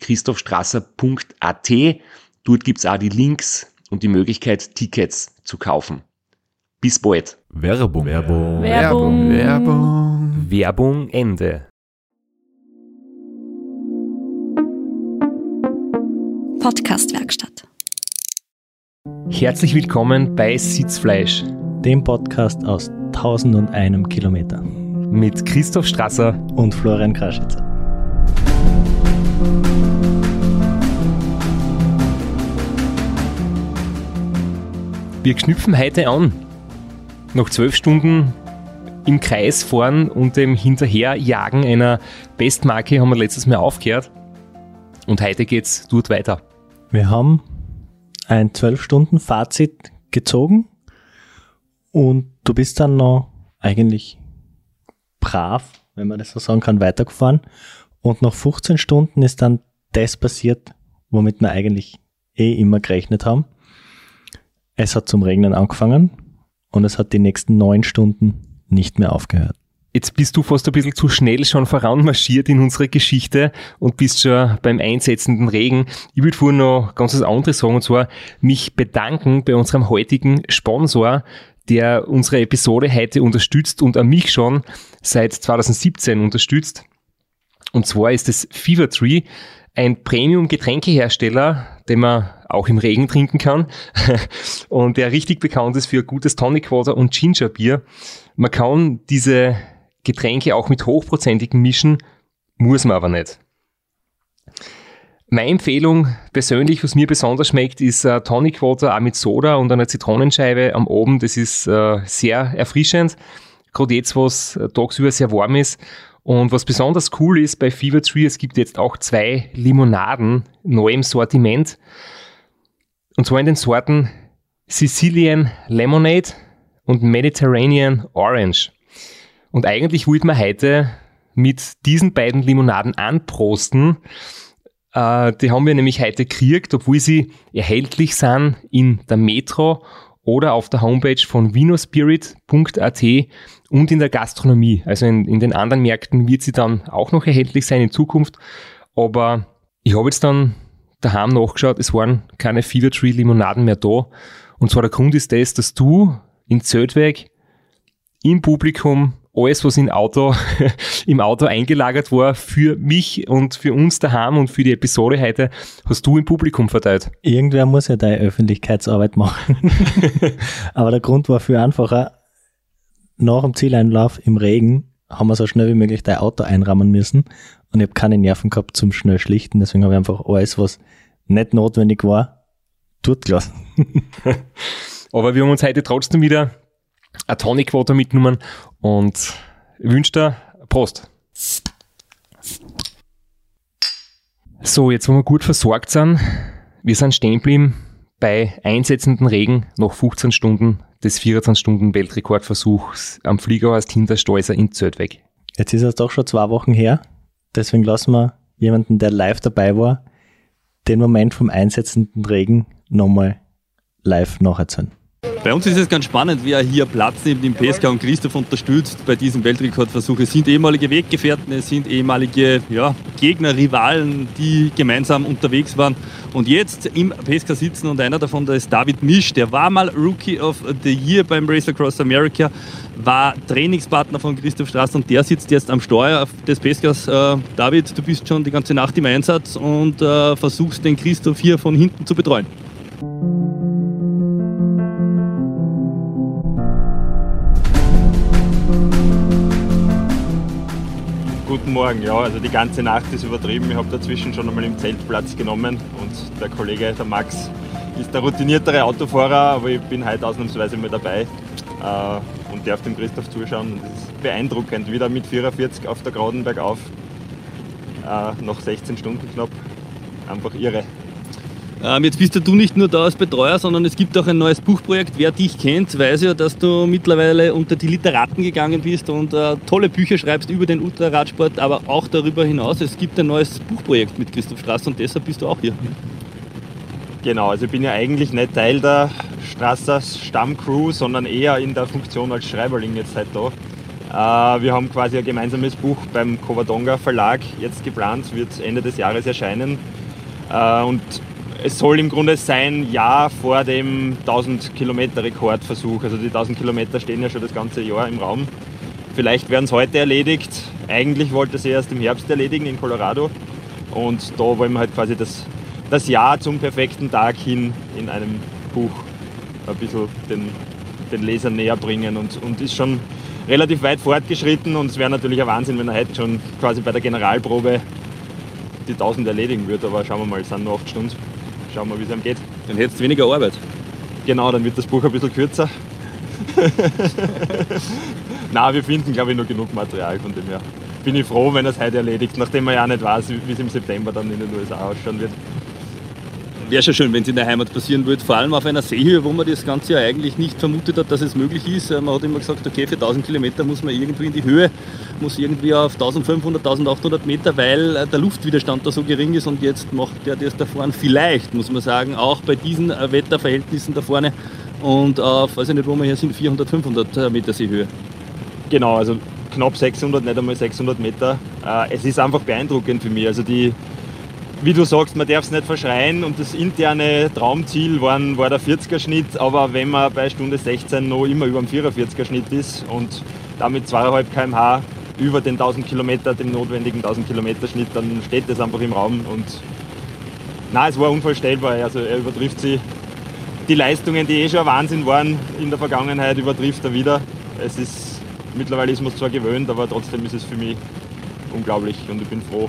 www.christophstrasser.at. Dort gibt's auch die Links und die Möglichkeit, Tickets zu kaufen. Bis bald. Werbung. Werbung. Werbung. Werbung. Werbung Ende. Podcastwerkstatt. Herzlich willkommen bei Sitzfleisch dem Podcast aus 1001 Kilometer. mit Christoph Strasser. Und Florian Kraschitzer. Wir knüpfen heute an. Nach zwölf Stunden im Kreis fahren und dem Hinterherjagen einer Bestmarke haben wir letztes Mal aufgehört. Und heute geht's dort weiter. Wir haben ein 12-Stunden-Fazit gezogen und du bist dann noch eigentlich brav, wenn man das so sagen kann, weitergefahren. Und nach 15 Stunden ist dann das passiert, womit wir eigentlich eh immer gerechnet haben. Es hat zum Regnen angefangen und es hat die nächsten neun Stunden nicht mehr aufgehört. Jetzt bist du fast ein bisschen zu schnell schon voranmarschiert in unsere Geschichte und bist schon beim einsetzenden Regen. Ich würde vorhin noch ganz was anderes sagen, und zwar mich bedanken bei unserem heutigen Sponsor, der unsere Episode heute unterstützt und an mich schon seit 2017 unterstützt. Und zwar ist es Fever Tree, ein Premium-Getränkehersteller, den man auch im Regen trinken kann und der richtig bekannt ist für gutes Tonic Water und Ginger Bier. Man kann diese Getränke auch mit hochprozentigen mischen, muss man aber nicht. Meine Empfehlung persönlich, was mir besonders schmeckt, ist äh, Tonic Water auch mit Soda und einer Zitronenscheibe am Abend. Das ist äh, sehr erfrischend, gerade jetzt, was äh, tagsüber sehr warm ist. Und was besonders cool ist bei Fever Tree, es gibt jetzt auch zwei Limonaden neu im Sortiment. Und zwar in den Sorten Sicilian Lemonade und Mediterranean Orange. Und eigentlich wollte man heute mit diesen beiden Limonaden anprosten. Äh, die haben wir nämlich heute gekriegt, obwohl sie erhältlich sind in der Metro oder auf der Homepage von vinospirit.at und in der Gastronomie. Also in, in den anderen Märkten wird sie dann auch noch erhältlich sein in Zukunft. Aber ich habe jetzt dann daheim nachgeschaut, es waren keine Fever Tree Limonaden mehr da. Und zwar der Grund ist das, dass du in Zeltweg im Publikum alles, was im Auto, im Auto eingelagert war, für mich und für uns daheim und für die Episode heute, hast du im Publikum verteilt. Irgendwer muss ja deine Öffentlichkeitsarbeit machen. Aber der Grund war viel einfacher. Nach dem Zieleinlauf im Regen haben wir so schnell wie möglich dein Auto einrammen müssen und ich habe keine Nerven gehabt zum schnell schlichten. Deswegen habe ich einfach alles, was nicht notwendig war, dort gelassen. Aber wir haben uns heute trotzdem wieder ein Tonic Water mitgenommen und ich wünsche dir Prost. So, jetzt wo wir gut versorgt sind, wir sind stehen geblieben bei einsetzenden Regen nach 15 Stunden des 24-Stunden-Weltrekordversuchs am Fliegerhorst Hintersteuser in Zöldweg. Jetzt ist es doch schon zwei Wochen her. Deswegen lassen wir jemanden, der live dabei war, den Moment vom einsetzenden Regen nochmal live nacherzählen. Bei uns ist es ganz spannend, wer hier Platz neben dem Peska und Christoph unterstützt bei diesem Weltrekordversuch. Es sind ehemalige Weggefährten, es sind ehemalige ja, Gegner, Rivalen, die gemeinsam unterwegs waren und jetzt im Peska sitzen und einer davon, der ist David Misch, der war mal Rookie of the Year beim Race Across America, war Trainingspartner von Christoph Straß und der sitzt jetzt am Steuer des Peskas. Äh, David, du bist schon die ganze Nacht im Einsatz und äh, versuchst den Christoph hier von hinten zu betreuen. Guten Morgen, ja, also die ganze Nacht ist übertrieben. Ich habe dazwischen schon einmal im Zelt Platz genommen und der Kollege, der Max, ist der routiniertere Autofahrer, aber ich bin heute ausnahmsweise mal dabei äh, und darf dem Christoph zuschauen. Es ist beeindruckend, wieder mit 44 auf der Geraden bergauf, äh, nach 16 Stunden knapp. Einfach irre. Ähm, jetzt bist ja du nicht nur da als Betreuer, sondern es gibt auch ein neues Buchprojekt. Wer dich kennt, weiß ja, dass du mittlerweile unter die Literaten gegangen bist und äh, tolle Bücher schreibst über den Ultraradsport, aber auch darüber hinaus. Es gibt ein neues Buchprojekt mit Christoph Straß und deshalb bist du auch hier. Genau, also ich bin ja eigentlich nicht Teil der Strassers Stammcrew, sondern eher in der Funktion als Schreiberling jetzt halt da. Äh, wir haben quasi ein gemeinsames Buch beim Covadonga Verlag jetzt geplant, wird Ende des Jahres erscheinen. Äh, und es soll im Grunde sein Jahr vor dem 1000 Kilometer Rekordversuch. Also die 1000 Kilometer stehen ja schon das ganze Jahr im Raum. Vielleicht werden es heute erledigt. Eigentlich wollte sie erst im Herbst erledigen in Colorado. Und da wollen wir halt quasi das, das Jahr zum perfekten Tag hin in einem Buch ein bisschen den, den Lesern näher bringen und, und ist schon relativ weit fortgeschritten und es wäre natürlich ein Wahnsinn, wenn er heute schon quasi bei der Generalprobe die 1000 erledigen würde, aber schauen wir mal, es sind nur 8 Stunden. Schauen wir, wie es einem geht. Dann hättest du weniger Arbeit. Genau, dann wird das Buch ein bisschen kürzer. Na, wir finden, glaube ich, noch genug Material von dem her. Bin ich froh, wenn er es heute erledigt, nachdem man ja auch nicht weiß, wie es im September dann in den USA ausschauen wird. Wäre schon schön, wenn es in der Heimat passieren würde, vor allem auf einer Seehöhe, wo man das Ganze ja eigentlich nicht vermutet hat, dass es möglich ist. Äh, man hat immer gesagt, okay, für 1000 Kilometer muss man irgendwie in die Höhe, muss irgendwie auf 1500, 1800 Meter, weil äh, der Luftwiderstand da so gering ist und jetzt macht der das da vorne vielleicht, muss man sagen, auch bei diesen äh, Wetterverhältnissen da vorne und auf, weiß ich nicht, wo wir hier sind, 400, 500 Meter Seehöhe. Genau, also knapp 600, nicht einmal 600 Meter. Es ist einfach beeindruckend für mich. Also die, wie du sagst, man darf es nicht verschreien und das interne Traumziel waren, war der 40er-Schnitt, aber wenn man bei Stunde 16 noch immer über dem 44er-Schnitt ist und damit 2,5 km/h über den 1000 Kilometer, dem notwendigen 1000 Kilometer Schnitt, dann steht das einfach im Raum und na, es war unvorstellbar. Also er übertrifft sie. Die Leistungen, die eh schon Wahnsinn waren in der Vergangenheit, übertrifft er wieder. Es ist, mittlerweile ist man es zwar gewöhnt, aber trotzdem ist es für mich unglaublich und ich bin froh,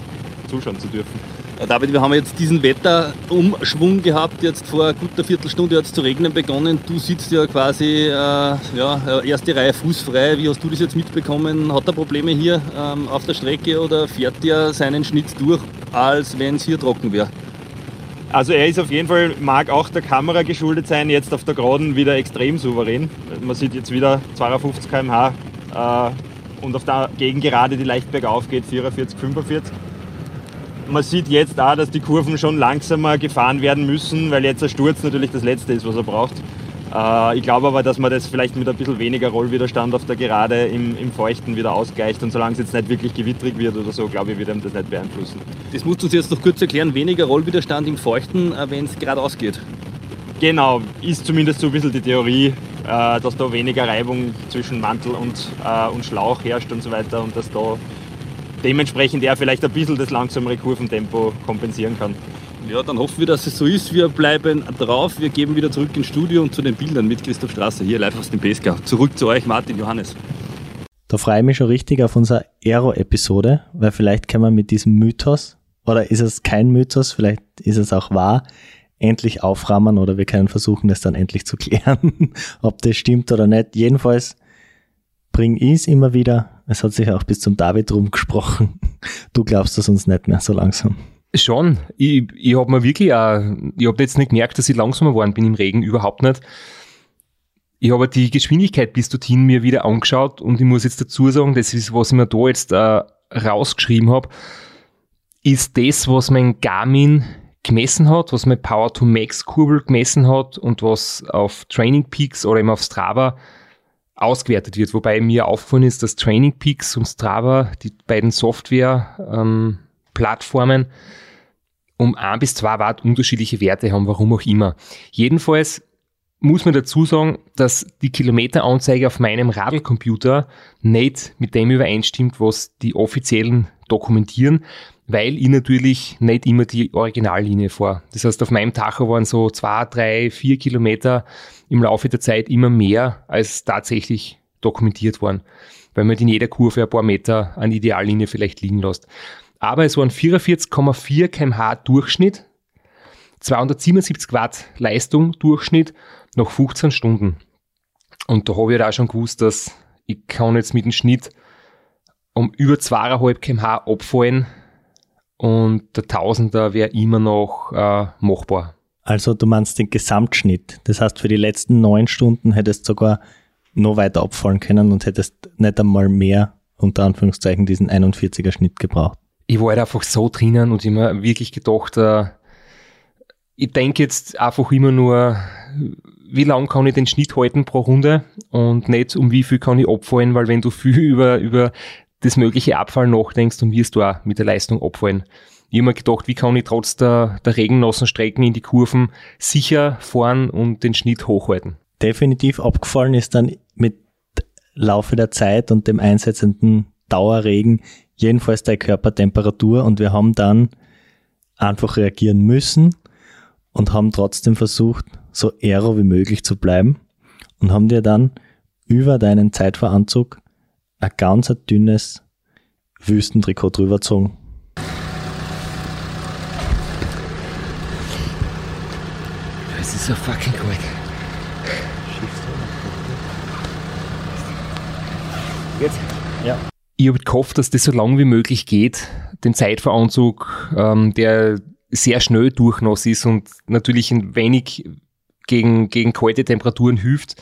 zuschauen zu dürfen. David, wir haben jetzt diesen Wetterumschwung gehabt. Jetzt vor guten Viertelstunde hat es zu regnen begonnen. Du sitzt ja quasi äh, ja, erste Reihe fußfrei. Wie hast du das jetzt mitbekommen? Hat er Probleme hier ähm, auf der Strecke oder fährt er seinen Schnitt durch, als wenn es hier trocken wäre? Also er ist auf jeden Fall, mag auch der Kamera geschuldet sein, jetzt auf der Geraden wieder extrem souverän. Man sieht jetzt wieder 250 km/h äh, und auf der Gegengerade, die leicht bergauf geht, 44, 45 man sieht jetzt auch, dass die Kurven schon langsamer gefahren werden müssen, weil jetzt der Sturz natürlich das Letzte ist, was er braucht. Äh, ich glaube aber, dass man das vielleicht mit ein bisschen weniger Rollwiderstand auf der Gerade im, im Feuchten wieder ausgleicht. Und solange es jetzt nicht wirklich gewittrig wird oder so, glaube ich, wird ihm das nicht beeinflussen. Das musst du uns jetzt noch kurz erklären. Weniger Rollwiderstand im Feuchten, äh, wenn es geradeaus geht. Genau, ist zumindest so ein bisschen die Theorie, äh, dass da weniger Reibung zwischen Mantel und, und Schlauch herrscht und so weiter und dass da dementsprechend er vielleicht ein bisschen das langsamere Kurventempo kompensieren kann. Ja, dann hoffen wir, dass es so ist. Wir bleiben drauf. Wir geben wieder zurück ins Studio und zu den Bildern mit Christoph Strasser hier live aus dem Pesca. Zurück zu euch, Martin Johannes. Da freue ich mich schon richtig auf unsere Aero-Episode, weil vielleicht kann man mit diesem Mythos, oder ist es kein Mythos, vielleicht ist es auch wahr, endlich aufrahmen oder wir können versuchen, das dann endlich zu klären, ob das stimmt oder nicht. Jedenfalls bringe ich es immer wieder es hat sich auch bis zum David rumgesprochen. Du glaubst das uns nicht mehr so langsam. Schon. Ich, ich habe mir wirklich auch, ich habe jetzt nicht gemerkt, dass ich langsamer geworden bin im Regen, überhaupt nicht. Ich habe die Geschwindigkeit bis dorthin mir wieder angeschaut und ich muss jetzt dazu sagen, das ist, was ich mir da jetzt äh, rausgeschrieben habe, ist das, was mein Garmin gemessen hat, was meine Power to Max Kurbel gemessen hat und was auf Training Peaks oder eben auf Strava ausgewertet wird. Wobei mir aufgefallen ist, dass Training Peaks und Strava, die beiden Software-Plattformen, ähm, um ein bis zwei Watt unterschiedliche Werte haben, warum auch immer. Jedenfalls muss man dazu sagen, dass die Kilometeranzeige auf meinem Radlcomputer nicht mit dem übereinstimmt, was die offiziellen dokumentieren, weil ich natürlich nicht immer die Originallinie fahre. Das heißt, auf meinem Tacho waren so zwei, drei, vier Kilometer im Laufe der Zeit immer mehr als tatsächlich dokumentiert waren, weil man in jeder Kurve ein paar Meter an Ideallinie vielleicht liegen lässt. Aber es waren 44,4 kmh Durchschnitt, 277 Watt Leistung Durchschnitt nach 15 Stunden. Und da habe ich halt auch schon gewusst, dass ich kann jetzt mit dem Schnitt um über 2,5 kmh abfallen und der Tausender wäre immer noch äh, machbar. Also du meinst den Gesamtschnitt. Das heißt, für die letzten neun Stunden hättest du sogar noch weiter abfallen können und hättest nicht einmal mehr, unter Anführungszeichen, diesen 41er Schnitt gebraucht. Ich war halt einfach so drinnen und immer wirklich gedacht, äh, ich denke jetzt einfach immer nur, wie lang kann ich den Schnitt halten pro Runde und nicht um wie viel kann ich abfallen, weil wenn du viel über, über das mögliche Abfallen nachdenkst, dann wirst du auch mit der Leistung abfallen. Ich habe mir gedacht, wie kann ich trotz der, der regennassen Strecken in die Kurven sicher fahren und den Schnitt hochhalten. Definitiv abgefallen ist dann mit Laufe der Zeit und dem einsetzenden Dauerregen jedenfalls der Körpertemperatur und wir haben dann einfach reagieren müssen und haben trotzdem versucht, so aero wie möglich zu bleiben und haben dir dann über deinen Zeitveranzug ein ganz dünnes Wüstentrikot drüber gezogen. Es ist so fucking kalt. Jetzt? Ja. Ich habe gehofft, dass das so lang wie möglich geht, den Zeitveranzug, ähm, der sehr schnell durchnass ist und natürlich ein wenig gegen, gegen kalte Temperaturen hilft,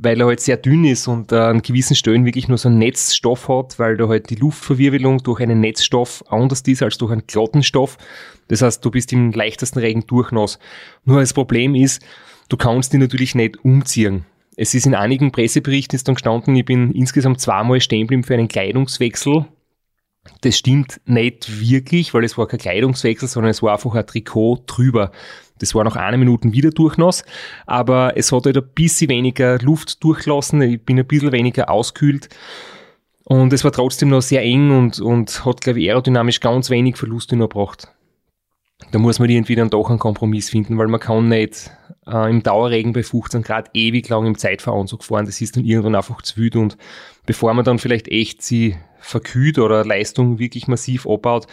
weil er halt sehr dünn ist und an gewissen Stellen wirklich nur so einen Netzstoff hat, weil da halt die Luftverwirbelung durch einen Netzstoff anders ist als durch einen glatten Stoff. Das heißt, du bist im leichtesten Regen durchnass. Nur das Problem ist, du kannst die natürlich nicht umziehen. Es ist in einigen Presseberichten ist dann gestanden, ich bin insgesamt zweimal stehen für einen Kleidungswechsel das stimmt nicht wirklich, weil es war kein Kleidungswechsel, sondern es war einfach ein Trikot drüber. Das war nach einer Minute wieder durchnass, aber es hat halt ein bisschen weniger Luft durchgelassen, ich bin ein bisschen weniger auskühlt und es war trotzdem noch sehr eng und, und hat, glaube ich, aerodynamisch ganz wenig Verluste nur gebracht. Da muss man irgendwie dann doch einen Kompromiss finden, weil man kann nicht äh, im Dauerregen bei 15 Grad ewig lang im Zeitveranzug fahren. Das ist dann irgendwann einfach zu wütend und bevor man dann vielleicht echt sie verkühlt oder Leistung wirklich massiv abbaut,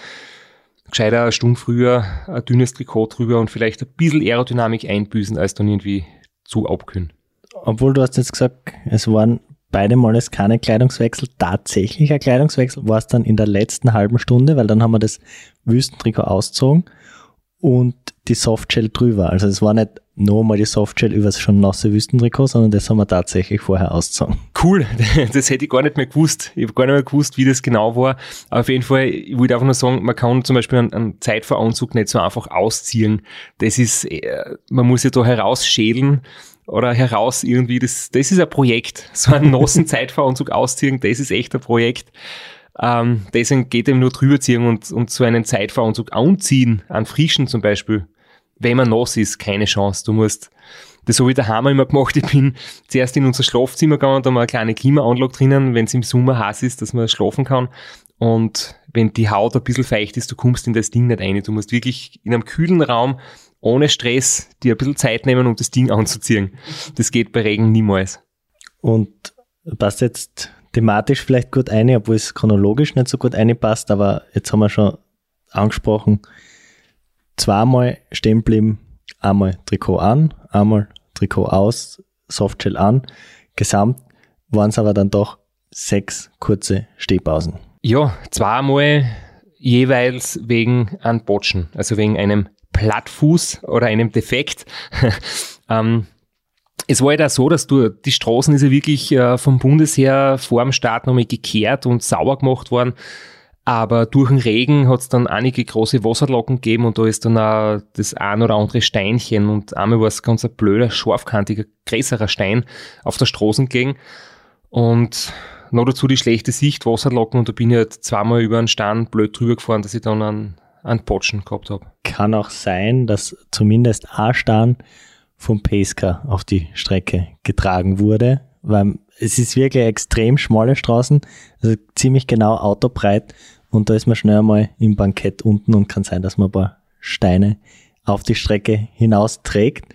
gescheiter eine Stunde früher ein dünnes Trikot drüber und vielleicht ein bisschen Aerodynamik einbüßen, als dann irgendwie zu abkühlen. Obwohl du hast jetzt gesagt, es waren beide Mal keine Kleidungswechsel, tatsächlich ein Kleidungswechsel, war es dann in der letzten halben Stunde, weil dann haben wir das Wüstentrikot ausgezogen und die Softshell drüber. Also es war nicht nur mal die Softshell über das schon nasse Wüstentrikot, sondern das haben wir tatsächlich vorher ausgezogen. Cool, das hätte ich gar nicht mehr gewusst. Ich habe gar nicht mehr gewusst, wie das genau war. Aber auf jeden Fall, ich wollte einfach nur sagen, man kann zum Beispiel einen, einen Zeitveranzug nicht so einfach ausziehen. Das ist, äh, man muss ja da herausschälen oder heraus irgendwie, das, das ist ein Projekt. So einen nassen Zeitveranzug ausziehen, das ist echt ein Projekt. Ähm, deswegen geht eben nur drüber ziehen und, und so einen Zeitveranzug anziehen, an frischen zum Beispiel. Wenn man nass ist, keine Chance. Du musst, das habe ich daheim immer gemacht. Ich bin zuerst in unser Schlafzimmer gegangen, da haben wir eine kleine Klimaanlage drinnen, wenn es im Sommer heiß ist, dass man schlafen kann. Und wenn die Haut ein bisschen feucht ist, du kommst in das Ding nicht rein. Du musst wirklich in einem kühlen Raum ohne Stress dir ein bisschen Zeit nehmen, um das Ding anzuziehen. Das geht bei Regen niemals. Und passt jetzt thematisch vielleicht gut ein, obwohl es chronologisch nicht so gut einpasst, aber jetzt haben wir schon angesprochen, zweimal stehen bleiben, einmal Trikot an, einmal Trikot aus, Softshell an. Gesamt waren es aber dann doch sechs kurze Stehpausen. Ja, zweimal jeweils wegen einem Botschen, also wegen einem Plattfuß oder einem Defekt. ähm, es war ja halt so, dass du, die Straßen ist ja wirklich äh, vom Bundesheer vor dem Start nochmal gekehrt und sauber gemacht worden. Aber durch den Regen hat es dann einige große Wasserlocken gegeben und da ist dann auch das ein oder andere Steinchen und einmal war es ganz ein blöder, scharfkantiger, größerer Stein auf der Straße gelegen. Und noch dazu die schlechte Sicht, Wasserlocken und da bin ich halt zweimal über einen Stein blöd drüber gefahren, dass ich dann einen, einen Potschen gehabt habe. Kann auch sein, dass zumindest ein Stein vom Pesca auf die Strecke getragen wurde, weil es ist wirklich extrem schmale Straßen, also ziemlich genau autobreit und da ist man schnell einmal im Bankett unten und kann sein, dass man ein paar Steine auf die Strecke hinaus trägt.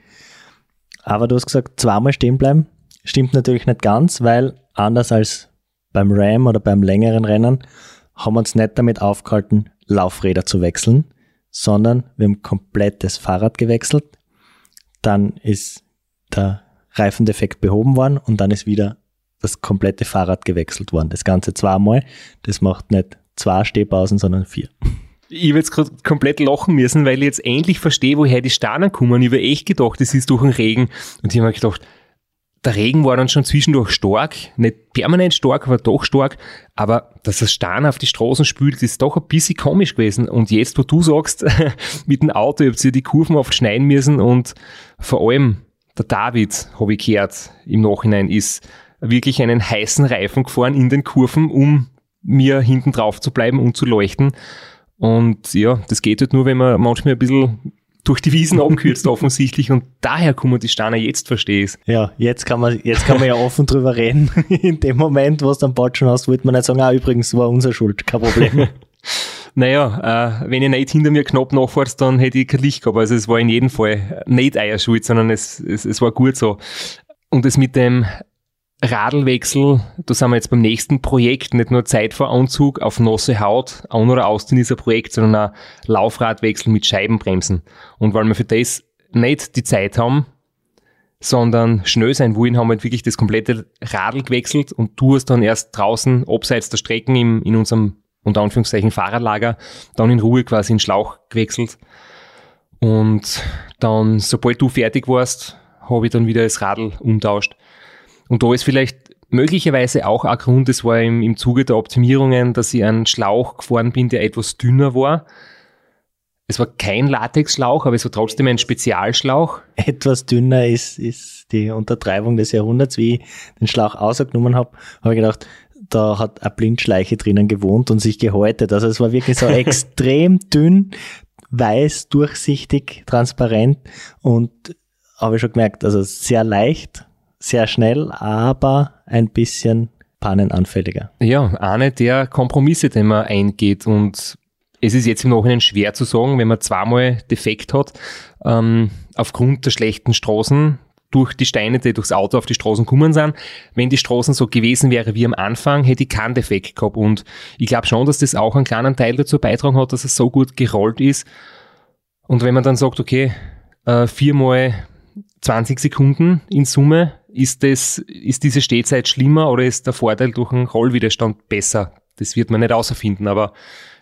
Aber du hast gesagt, zweimal stehen bleiben. Stimmt natürlich nicht ganz, weil anders als beim Ram oder beim längeren Rennen haben wir uns nicht damit aufgehalten, Laufräder zu wechseln, sondern wir haben komplett das Fahrrad gewechselt. Dann ist der Reifendefekt behoben worden und dann ist wieder das komplette Fahrrad gewechselt worden. Das Ganze zweimal. Das macht nicht zwei Stehpausen, sondern vier. Ich habe jetzt gerade komplett lachen müssen, weil ich jetzt endlich verstehe, woher die Steine kommen. Ich habe echt gedacht, es ist durch den Regen. Und ich habe mir gedacht, der Regen war dann schon zwischendurch stark, nicht permanent stark, aber doch stark. Aber dass das Stein auf die Straßen spült, ist doch ein bisschen komisch gewesen. Und jetzt, wo du sagst, mit dem Auto habt ihr die Kurven oft schneiden müssen und vor allem der David, habe ich gehört, im Nachhinein ist wirklich einen heißen Reifen gefahren in den Kurven, um mir hinten drauf zu bleiben und zu leuchten. Und ja, das geht halt nur, wenn man manchmal ein bisschen durch die Wiesen abkürzt offensichtlich und daher kommen die Steine jetzt verstehe ich Ja, jetzt kann man, jetzt kann man ja offen drüber reden. In dem Moment, wo du dann Botschen hast, wollte man nicht sagen, ah, übrigens war unsere Schuld, kein Problem. naja, äh, wenn ihr nicht hinter mir knapp nachfahrt, dann hätte ich kein Licht gehabt. Also es war in jedem Fall nicht euer Schuld, sondern es, es, es war gut so. Und das mit dem Radlwechsel, da sind wir jetzt beim nächsten Projekt, nicht nur Zeit vor Anzug auf nasse Haut, an oder aus in dieser Projekt, sondern auch Laufradwechsel mit Scheibenbremsen. Und weil wir für das nicht die Zeit haben, sondern schnell sein wollen, haben wir halt wirklich das komplette Radl gewechselt und du hast dann erst draußen, abseits der Strecken im, in unserem, unter Anführungszeichen, Fahrerlager, dann in Ruhe quasi in Schlauch gewechselt. Und dann, sobald du fertig warst, habe ich dann wieder das Radl umtauscht. Und da ist vielleicht möglicherweise auch ein Grund, das war im, im Zuge der Optimierungen, dass ich einen Schlauch gefahren bin, der etwas dünner war. Es war kein Latexschlauch, aber es war trotzdem ein Spezialschlauch. Etwas dünner ist, ist die Untertreibung des Jahrhunderts. Wie ich den Schlauch ausgenommen habe, habe ich gedacht, da hat eine Blindschleiche drinnen gewohnt und sich gehäutet. Also es war wirklich so extrem dünn, weiß, durchsichtig, transparent und habe ich schon gemerkt, also sehr leicht sehr schnell, aber ein bisschen pannenanfälliger. Ja, eine der Kompromisse, den man eingeht und es ist jetzt im Nachhinein schwer zu sagen, wenn man zweimal defekt hat, ähm, aufgrund der schlechten Straßen, durch die Steine, die durchs Auto auf die Straßen gekommen sind. Wenn die Straßen so gewesen wäre wie am Anfang, hätte ich keinen Defekt gehabt. Und ich glaube schon, dass das auch einen kleinen Teil dazu beitragen hat, dass es so gut gerollt ist. Und wenn man dann sagt, okay, äh, viermal 20 Sekunden in Summe, ist, das, ist diese Stehzeit schlimmer oder ist der Vorteil durch einen Rollwiderstand besser? Das wird man nicht außerfinden, aber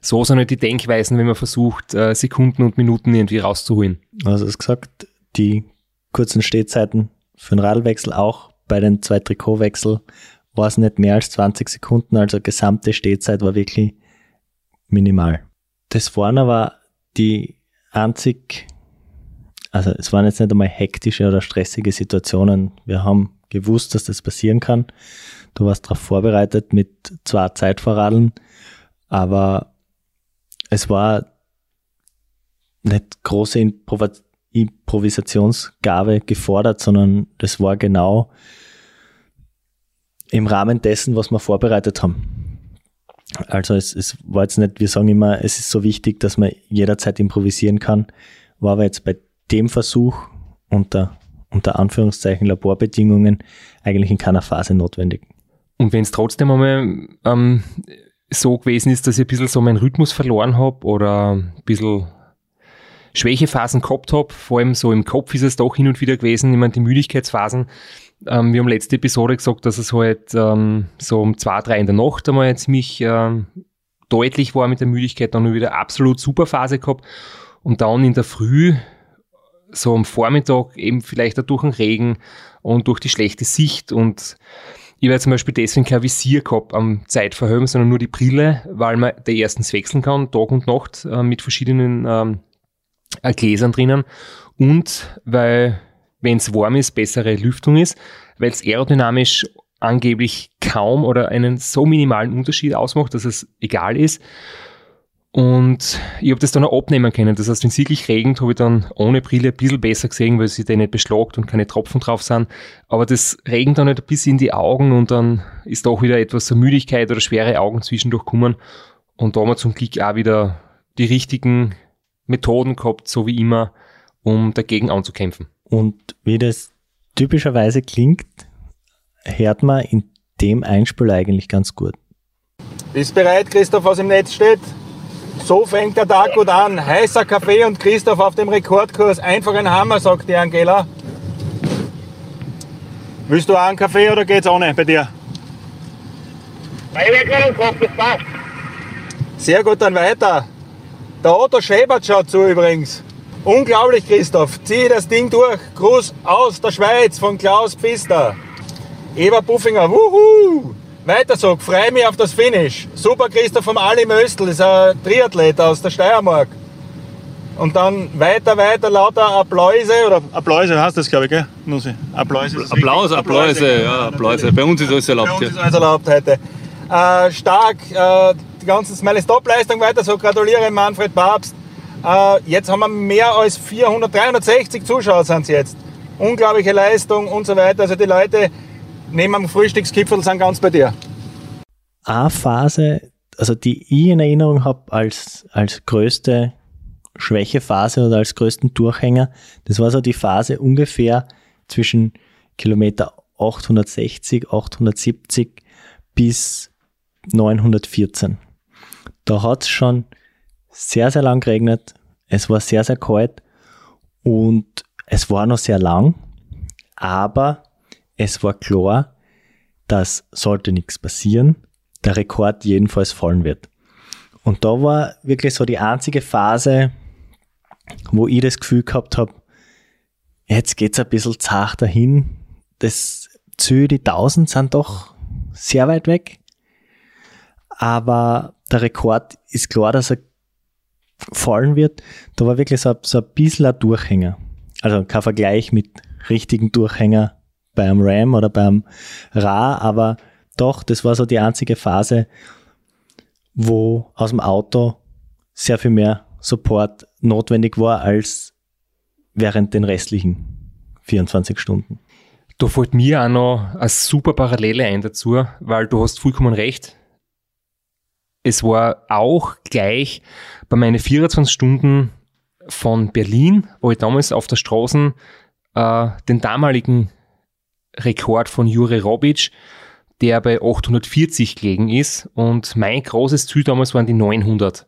so sind halt die Denkweisen, wenn man versucht, äh, Sekunden und Minuten irgendwie rauszuholen. Also es gesagt, die kurzen Stehzeiten für den Radlwechsel auch bei den zwei Trikotwechsel war es nicht mehr als 20 Sekunden, also gesamte Stehzeit war wirklich minimal. Das vorne war die einzig also es waren jetzt nicht einmal hektische oder stressige Situationen. Wir haben gewusst, dass das passieren kann. Du warst darauf vorbereitet mit zwei Zeitvorradeln, aber es war nicht große Improv Improvisationsgabe gefordert, sondern das war genau im Rahmen dessen, was wir vorbereitet haben. Also es, es war jetzt nicht, wir sagen immer, es ist so wichtig, dass man jederzeit improvisieren kann, war aber jetzt bei dem Versuch unter, unter Anführungszeichen Laborbedingungen eigentlich in keiner Phase notwendig. Und wenn es trotzdem einmal ähm, so gewesen ist, dass ich ein bisschen so meinen Rhythmus verloren habe oder ein bisschen Schwächephasen gehabt habe, vor allem so im Kopf ist es doch hin und wieder gewesen, ich meine die Müdigkeitsphasen. Ähm, wir haben letzte Episode gesagt, dass es halt ähm, so um zwei, drei in der Nacht einmal ziemlich äh, deutlich war mit der Müdigkeit, dann wieder absolut super Phase gehabt und dann in der Früh so am Vormittag eben vielleicht auch durch den Regen und durch die schlechte Sicht und Ich habe zum Beispiel deswegen kein Visier gehabt am Zeitverhören, sondern nur die Brille, weil man der erstens wechseln kann, Tag und Nacht, äh, mit verschiedenen ähm, äh, Gläsern drinnen. Und weil, wenn es warm ist, bessere Lüftung ist, weil es aerodynamisch angeblich kaum oder einen so minimalen Unterschied ausmacht, dass es egal ist. Und ich habe das dann auch abnehmen können. Das heißt, wenn es wirklich regnet, habe ich dann ohne Brille ein bisschen besser gesehen, weil sie dann nicht beschlagt und keine Tropfen drauf sind. Aber das regnet dann nicht bis in die Augen und dann ist doch wieder etwas so Müdigkeit oder schwere Augen zwischendurch kommen. Und da haben wir zum Glück auch wieder die richtigen Methoden gehabt, so wie immer, um dagegen anzukämpfen. Und wie das typischerweise klingt, hört man in dem Einspiel eigentlich ganz gut. Bist bereit, Christoph, was im Netz steht? So fängt der Tag gut an. Heißer Kaffee und Christoph auf dem Rekordkurs. Einfach ein Hammer, sagt die Angela. Willst du auch einen Kaffee oder geht's ohne bei dir? Sehr gut, dann weiter. Der Otto Schäbert schaut zu übrigens. Unglaublich, Christoph. Zieh das Ding durch. Gruß aus der Schweiz von Klaus Pfister. Eva Buffinger, wuhu! Weiter so, freue mich auf das Finish. Super Christoph vom Ali Möstl, ist ein Triathlet aus der Steiermark. Und dann weiter, weiter, lauter Appläuse, oder Appläuse heißt das, glaube ich, gell? Nussi? Appläuse. ist Applaus, richtig. Applause, ja, Applause. Bei uns ist alles Bei erlaubt. uns Ja. ist alles erlaubt heute. Äh, stark, äh, die ganze Smiley Stop-Leistung weiter, so gratuliere Manfred Papst. Äh, jetzt haben wir mehr als 400, 360 Zuschauer sind es jetzt. Unglaubliche Leistung und so weiter. Also die Leute neben am Frühstückskipfel sind ganz bei dir. Eine Phase, also die ich in Erinnerung habe als, als größte Schwächephase oder als größten Durchhänger, das war so die Phase ungefähr zwischen Kilometer 860, 870 bis 914. Da hat es schon sehr, sehr lang geregnet. Es war sehr, sehr kalt und es war noch sehr lang, aber es war klar, dass sollte nichts passieren, der Rekord jedenfalls fallen wird. Und da war wirklich so die einzige Phase, wo ich das Gefühl gehabt habe, jetzt geht's ein bisschen zart dahin. Das Ziel, die 1000 sind doch sehr weit weg. Aber der Rekord ist klar, dass er fallen wird. Da war wirklich so, so ein bisschen ein Durchhänger. Also kein Vergleich mit richtigen Durchhänger beim Ram oder beim Ra, aber doch, das war so die einzige Phase, wo aus dem Auto sehr viel mehr Support notwendig war als während den restlichen 24 Stunden. Da fällt mir auch noch eine super Parallele ein dazu, weil du hast vollkommen recht. Es war auch gleich bei meinen 24 Stunden von Berlin, wo ich damals auf der Straße äh, den damaligen Rekord von Jure Robic, der bei 840 gelegen ist und mein großes Ziel damals waren die 900.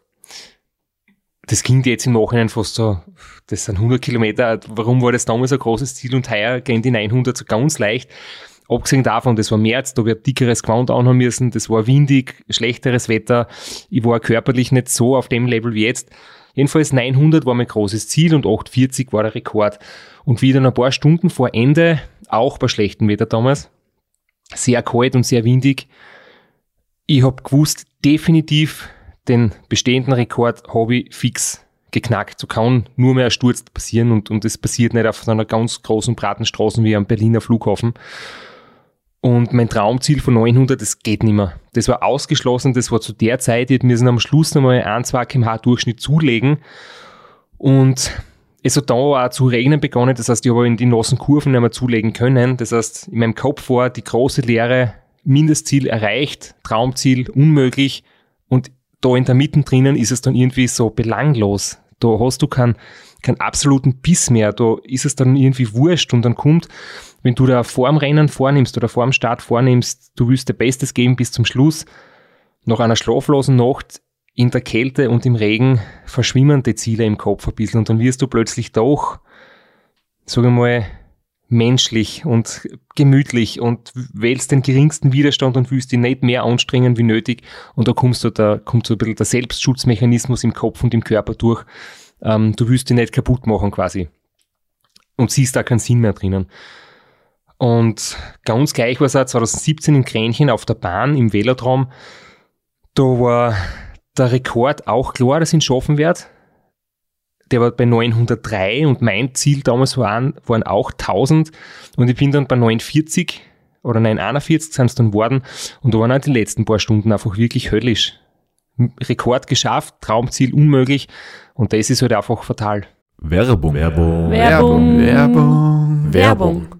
Das klingt jetzt im Nachhinein fast so, das sind 100 Kilometer, warum war das damals ein großes Ziel und heuer gehen die 900 so ganz leicht. Abgesehen davon, das war März, da wird dickeres Gewand anhaben müssen, das war windig, schlechteres Wetter, ich war körperlich nicht so auf dem Level wie jetzt. Jedenfalls 900 war mein großes Ziel und 840 war der Rekord. Und wieder ein paar Stunden vor Ende, auch bei schlechtem Wetter damals, sehr kalt und sehr windig, ich habe gewusst, definitiv den bestehenden Rekord habe ich fix geknackt. So kann nur mehr ein Sturz passieren und, und das passiert nicht auf einer ganz großen breiten Straße wie am Berliner Flughafen. Und mein Traumziel von 900, das geht nicht mehr. Das war ausgeschlossen, das war zu der Zeit, ich müssen am Schluss nochmal 1, 2 kmh Durchschnitt zulegen. Und es hat da auch zu regnen begonnen, das heißt, ich habe in die nassen Kurven nicht mehr zulegen können. Das heißt, in meinem Kopf war die große Lehre, Mindestziel erreicht, Traumziel unmöglich und da in der Mitte drinnen ist es dann irgendwie so belanglos. Da hast du keinen, keinen absoluten Biss mehr, da ist es dann irgendwie wurscht und dann kommt, wenn du da vorm Rennen vornimmst oder vorm Start vornimmst, du willst dir Bestes geben bis zum Schluss, nach einer schlaflosen Nacht in der Kälte und im Regen verschwimmen die Ziele im Kopf ein bisschen und dann wirst du plötzlich doch, sag ich mal, menschlich und gemütlich und wählst den geringsten Widerstand und willst dich nicht mehr anstrengen wie nötig und da kommst du da, kommt so ein bisschen der Selbstschutzmechanismus im Kopf und im Körper durch. Ähm, du willst dich nicht kaputt machen quasi und siehst da keinen Sinn mehr drinnen. Und ganz gleich war es auch 2017 in Kränchen auf der Bahn im Velodrom. Da war der Rekord auch klar, dass ich ihn schaffen werde. Der war bei 903 und mein Ziel damals waren, waren auch 1000 und ich bin dann bei 49 oder 941 sind es dann worden und da waren auch die letzten paar Stunden einfach wirklich höllisch. Rekord geschafft, Traumziel unmöglich und das ist halt einfach fatal. Werbung. Werbung. Werbung. Werbung. Werbung.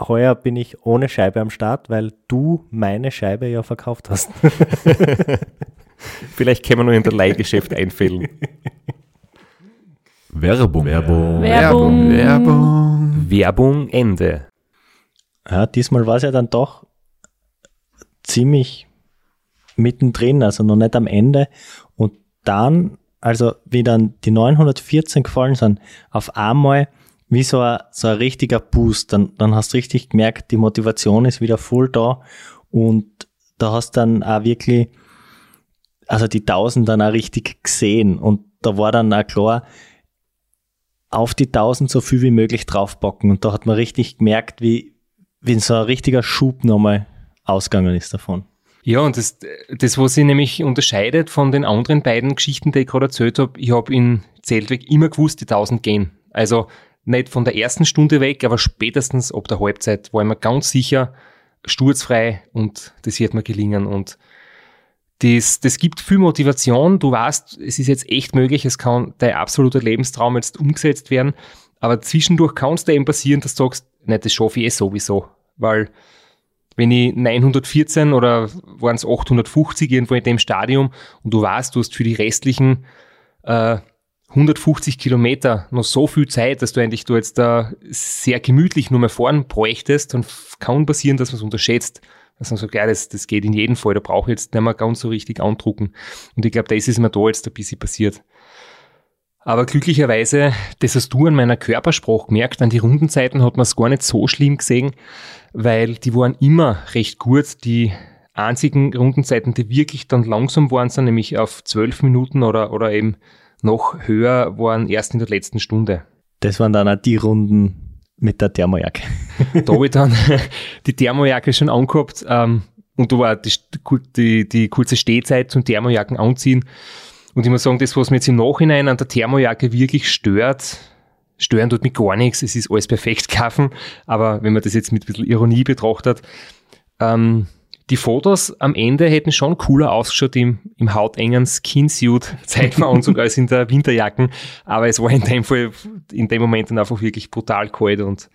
Heuer bin ich ohne Scheibe am Start, weil du meine Scheibe ja verkauft hast. Vielleicht können wir noch in der Leihgeschäft einfällen. Werbung. Werbung. Werbung. Werbung. Werbung Ende. Ja, diesmal war es ja dann doch ziemlich mittendrin, also noch nicht am Ende. Und dann, also wie dann die 914 gefallen sind, auf einmal wie so ein, so ein richtiger Boost. Dann, dann hast du richtig gemerkt, die Motivation ist wieder voll da und da hast dann auch wirklich, also die 1000 dann auch richtig gesehen und da war dann auch klar, auf die 1000 so viel wie möglich draufpacken und da hat man richtig gemerkt, wie, wie so ein richtiger Schub nochmal ausgegangen ist davon. Ja, und das, das, was sich nämlich unterscheidet von den anderen beiden Geschichten, die ich gerade erzählt habe, ich habe in Zeltweg immer gewusst, die 1000 gehen. Also nicht von der ersten Stunde weg, aber spätestens ab der Halbzeit war ich mir ganz sicher sturzfrei und das wird mir gelingen. Und das, das gibt viel Motivation. Du weißt, es ist jetzt echt möglich, es kann dein absoluter Lebenstraum jetzt umgesetzt werden. Aber zwischendurch kann es dir eben passieren, dass du sagst, nein, das schaffe ich eh sowieso. Weil wenn ich 914 oder waren es 850 irgendwo in dem Stadium und du weißt, du hast für die restlichen äh, 150 Kilometer noch so viel Zeit, dass du eigentlich du jetzt da sehr gemütlich nur mehr fahren bräuchtest, dann kann passieren, dass man es unterschätzt. Dass man sagt, ja, das, das geht in jedem Fall, da brauche ich jetzt nicht mehr ganz so richtig andrucken. Und ich glaube, das ist mir da jetzt ein bisschen passiert. Aber glücklicherweise, das hast du an meiner Körpersprache gemerkt, an die Rundenzeiten hat man es gar nicht so schlimm gesehen, weil die waren immer recht gut. Die einzigen Rundenzeiten, die wirklich dann langsam waren, sind nämlich auf zwölf Minuten oder, oder eben noch höher, waren erst in der letzten Stunde. Das waren dann auch die Runden mit der Thermojacke. Da habe ich dann die Thermojacke schon angehabt ähm, und da war die, die, die kurze Stehzeit zum Thermojacken anziehen. Und ich muss sagen, das, was mir jetzt im Nachhinein an der Thermojacke wirklich stört, stören tut mich gar nichts. Es ist alles perfekt kaufen. Aber wenn man das jetzt mit ein bisschen Ironie betrachtet, ähm, die Fotos am Ende hätten schon cooler ausgeschaut im, im hautengen Skinsuit, Zeitveranzug als in der Winterjacken. Aber es war in dem Fall, in dem Moment dann einfach wirklich brutal kalt und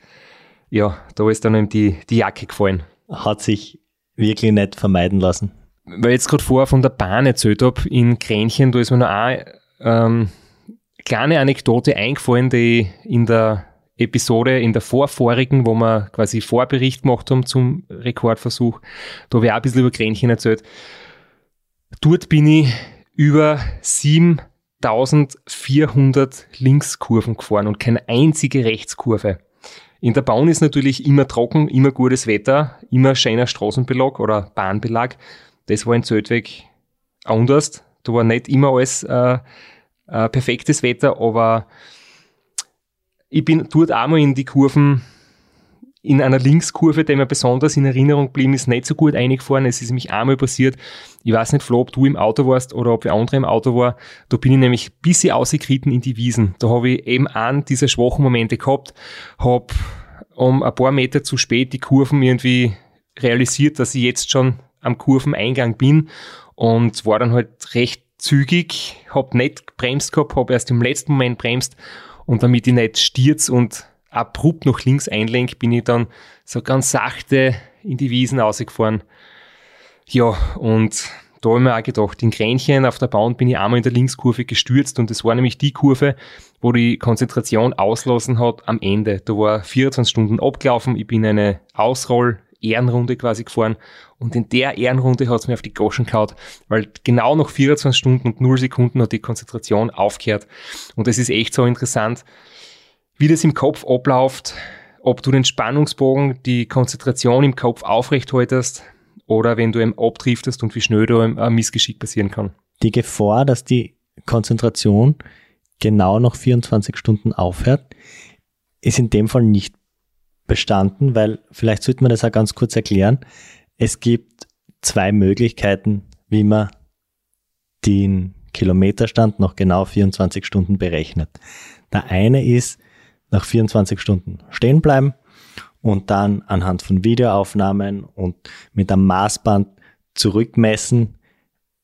ja, da ist dann eben die, die Jacke gefallen. Hat sich wirklich nicht vermeiden lassen. Weil ich jetzt gerade vorher von der Bahn erzählt habe, in Kränchen, da ist mir noch eine ähm, kleine Anekdote eingefallen, die in der Episode in der vorvorigen, wo wir quasi Vorbericht gemacht haben zum Rekordversuch, da habe ich auch ein bisschen über Kränchen erzählt. Dort bin ich über 7400 Linkskurven gefahren und keine einzige Rechtskurve. In der Bahn ist natürlich immer trocken, immer gutes Wetter, immer schöner Straßenbelag oder Bahnbelag. Das war in Zeltweg anders. Da war nicht immer alles äh, äh, perfektes Wetter, aber ich bin dort einmal in die Kurven, in einer Linkskurve, die mir besonders in Erinnerung geblieben ist, nicht so gut eingefahren. Es ist nämlich einmal passiert, ich weiß nicht, Flo, ob du im Auto warst oder ob wer andere im Auto war, da bin ich nämlich ein bisschen ausgekritten in die Wiesen. Da habe ich eben einen dieser schwachen Momente gehabt, habe um ein paar Meter zu spät die Kurven irgendwie realisiert, dass ich jetzt schon am Kurveneingang bin und war dann halt recht zügig, habe nicht bremst gehabt, habe erst im letzten Moment bremst und damit ich nicht stürz und abrupt nach links einlenk, bin ich dann so ganz sachte in die Wiesen rausgefahren. Ja, und da habe ich mir auch gedacht, in Kränchen auf der Bahn bin ich einmal in der Linkskurve gestürzt und das war nämlich die Kurve, wo die Konzentration auslassen hat am Ende. Da war 24 Stunden abgelaufen, ich bin eine Ausroll Ehrenrunde quasi gefahren und in der Ehrenrunde hat es mir auf die Goschen gehauen, weil genau nach 24 Stunden und 0 Sekunden hat die Konzentration aufgehört und es ist echt so interessant, wie das im Kopf abläuft, ob du den Spannungsbogen, die Konzentration im Kopf aufrechthaltest oder wenn du ihm abdriftest und wie schnell da ein Missgeschick passieren kann. Die Gefahr, dass die Konzentration genau nach 24 Stunden aufhört, ist in dem Fall nicht bestanden, weil vielleicht sollte man das auch ganz kurz erklären. Es gibt zwei Möglichkeiten, wie man den Kilometerstand noch genau 24 Stunden berechnet. Der eine ist, nach 24 Stunden stehen bleiben und dann anhand von Videoaufnahmen und mit einem Maßband zurückmessen,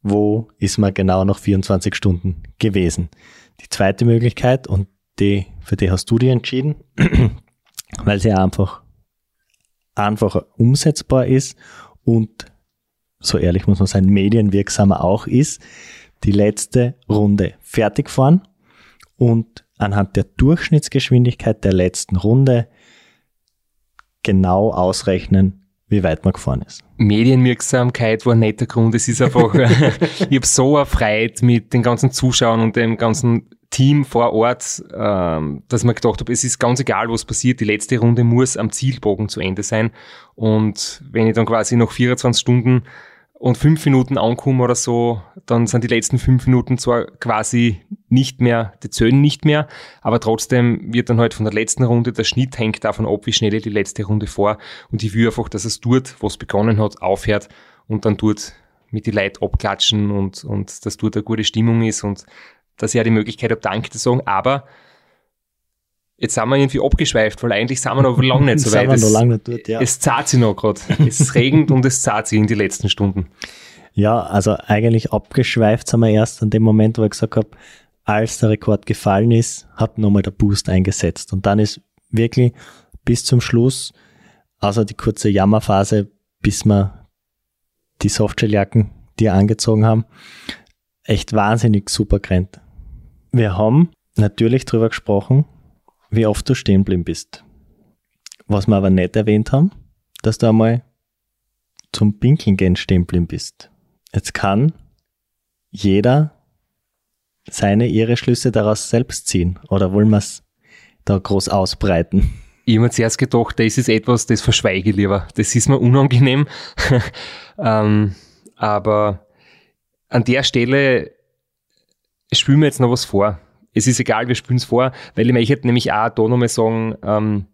wo ist man genau nach 24 Stunden gewesen. Die zweite Möglichkeit, und die, für die hast du dich entschieden, weil sie einfach einfacher umsetzbar ist und so ehrlich muss man sein, medienwirksamer auch ist, die letzte Runde fertig fahren und anhand der Durchschnittsgeschwindigkeit der letzten Runde genau ausrechnen, wie weit man gefahren ist. Medienwirksamkeit war nicht der Grund. Es ist einfach, ich habe so erfreut mit den ganzen Zuschauern und dem ganzen Team vor Ort, ähm, dass man gedacht habe, es ist ganz egal, was passiert, die letzte Runde muss am Zielbogen zu Ende sein. Und wenn ich dann quasi noch 24 Stunden und fünf Minuten ankomme oder so, dann sind die letzten fünf Minuten zwar quasi nicht mehr, die zählen nicht mehr, aber trotzdem wird dann halt von der letzten Runde, der Schnitt hängt davon ab, wie schnell ich die letzte Runde vor und ich will einfach, dass es dort, wo es begonnen hat, aufhört und dann dort mit die Leute abklatschen und, und dass dort eine gute Stimmung ist und dass ich auch die Möglichkeit habe, Danke zu sagen, aber jetzt sind wir irgendwie abgeschweift, weil eigentlich sind wir noch lange nicht so weit. noch lange nicht dort, ja. Es zahlt sich noch gerade. es regnet und es zahlt sich in die letzten Stunden. Ja, also eigentlich abgeschweift sind wir erst an dem Moment, wo ich gesagt habe, als der Rekord gefallen ist, hat nochmal der Boost eingesetzt. Und dann ist wirklich bis zum Schluss, also die kurze Jammerphase, bis wir die Softshelljacken, die wir angezogen haben, echt wahnsinnig super gerannt. Wir haben natürlich darüber gesprochen, wie oft du stehen geblieben bist. Was wir aber nicht erwähnt haben, dass du einmal zum Pinkeln gehen stehen geblieben bist. Jetzt kann jeder seine, ihre Schlüsse daraus selbst ziehen? Oder wollen wir es da groß ausbreiten? Ich habe mir zuerst gedacht, das ist etwas, das verschweige ich lieber. Das ist mir unangenehm. ähm, aber an der Stelle spielen wir jetzt noch was vor. Es ist egal, wir spielen es vor, weil ich möchte nämlich auch da nochmal sagen, ähm,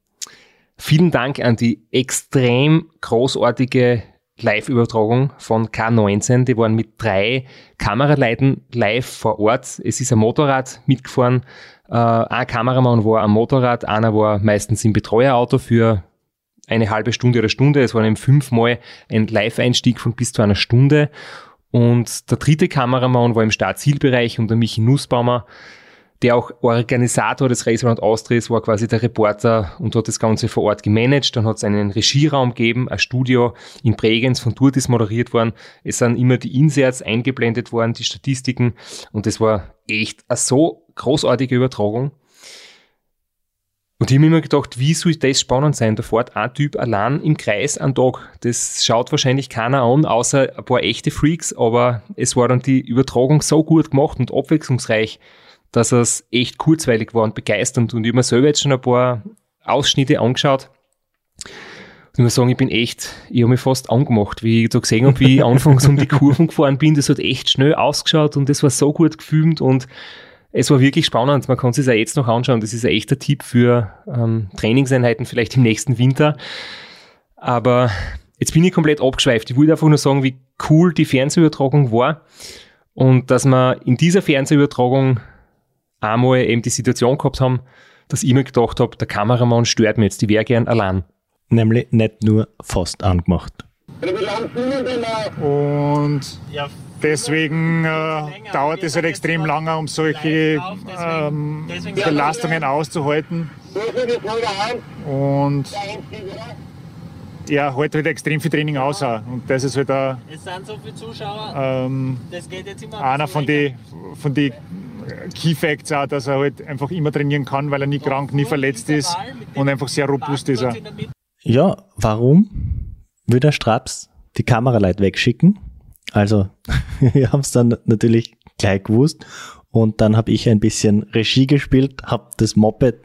vielen Dank an die extrem großartige Live-Übertragung von K19. Die waren mit drei Kameraleiten live vor Ort. Es ist ein Motorrad mitgefahren. Äh, ein Kameramann war am Motorrad, einer war meistens im Betreuerauto für eine halbe Stunde oder Stunde. Es waren eben fünfmal ein Live-Einstieg von bis zu einer Stunde. Und der dritte Kameramann war im Startzielbereich und der Michi Nussbaumer der auch Organisator des Raceround Austria war quasi der Reporter und hat das Ganze vor Ort gemanagt. Dann hat es einen Regieraum gegeben, ein Studio in Bregenz von dort ist moderiert worden. Es sind immer die Inserts eingeblendet worden, die Statistiken und das war echt eine so großartige Übertragung. Und ich habe mir immer gedacht, wie soll das spannend sein? Da fährt ein Typ allein im Kreis am Tag. Das schaut wahrscheinlich keiner an, außer ein paar echte Freaks, aber es war dann die Übertragung so gut gemacht und abwechslungsreich, dass es echt kurzweilig war und begeisternd. Und ich habe mir selber jetzt schon ein paar Ausschnitte angeschaut. Und ich muss sagen, ich bin echt, ich habe mich fast angemacht, wie ich da gesehen habe, wie ich anfangs um die Kurven gefahren bin. Das hat echt schnell ausgeschaut und das war so gut gefilmt und es war wirklich spannend. Man kann es sich auch jetzt noch anschauen. Das ist ein echter Tipp für ähm, Trainingseinheiten vielleicht im nächsten Winter. Aber jetzt bin ich komplett abgeschweift. Ich wollte einfach nur sagen, wie cool die Fernsehübertragung war und dass man in dieser Fernsehübertragung einmal eben die Situation gehabt haben, dass ich mir gedacht habe, der Kameramann stört mich jetzt, die wäre gern allein. Nämlich nicht nur fast angemacht. Und deswegen äh, dauert es halt extrem lange, um solche ähm, Belastungen auszuhalten. Und ja, halt halt extrem viel Training aus. Und das ist halt auch, Es sind so viele Zuschauer, ähm, das geht jetzt immer einer von den von die Key Facts auch, dass er halt einfach immer trainieren kann, weil er nie krank, nie verletzt ist und einfach sehr robust ist. Er. Ja, warum will der Straps die Kameraleit wegschicken? Also, wir haben es dann natürlich gleich gewusst und dann habe ich ein bisschen Regie gespielt, habe das Moped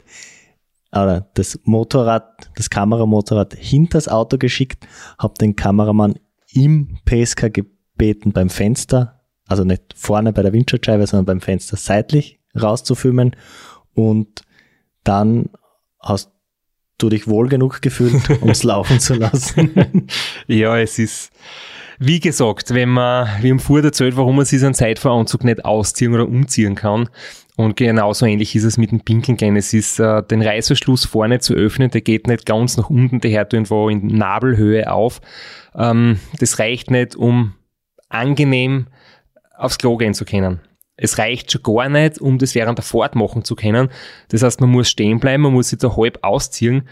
oder das Motorrad, das Kameramotorrad hinters Auto geschickt, habe den Kameramann im PSK gebeten beim Fenster, also nicht vorne bei der Windschutzscheibe, sondern beim Fenster seitlich rauszufilmen und dann hast du dich wohl genug gefühlt, um es laufen zu lassen. Ja, es ist, wie gesagt, wenn man, wir haben vorher erzählt, warum man sich so einen Zeitfahranzug nicht ausziehen oder umziehen kann. Und genauso ähnlich ist es mit dem Pinkeln. Es ist äh, den Reißverschluss vorne zu öffnen, der geht nicht ganz nach unten, der hört irgendwo in Nabelhöhe auf. Ähm, das reicht nicht, um angenehm aufs Klo gehen zu können. Es reicht schon gar nicht, um das während der Fahrt machen zu können. Das heißt, man muss stehen bleiben, man muss sich da halb ausziehen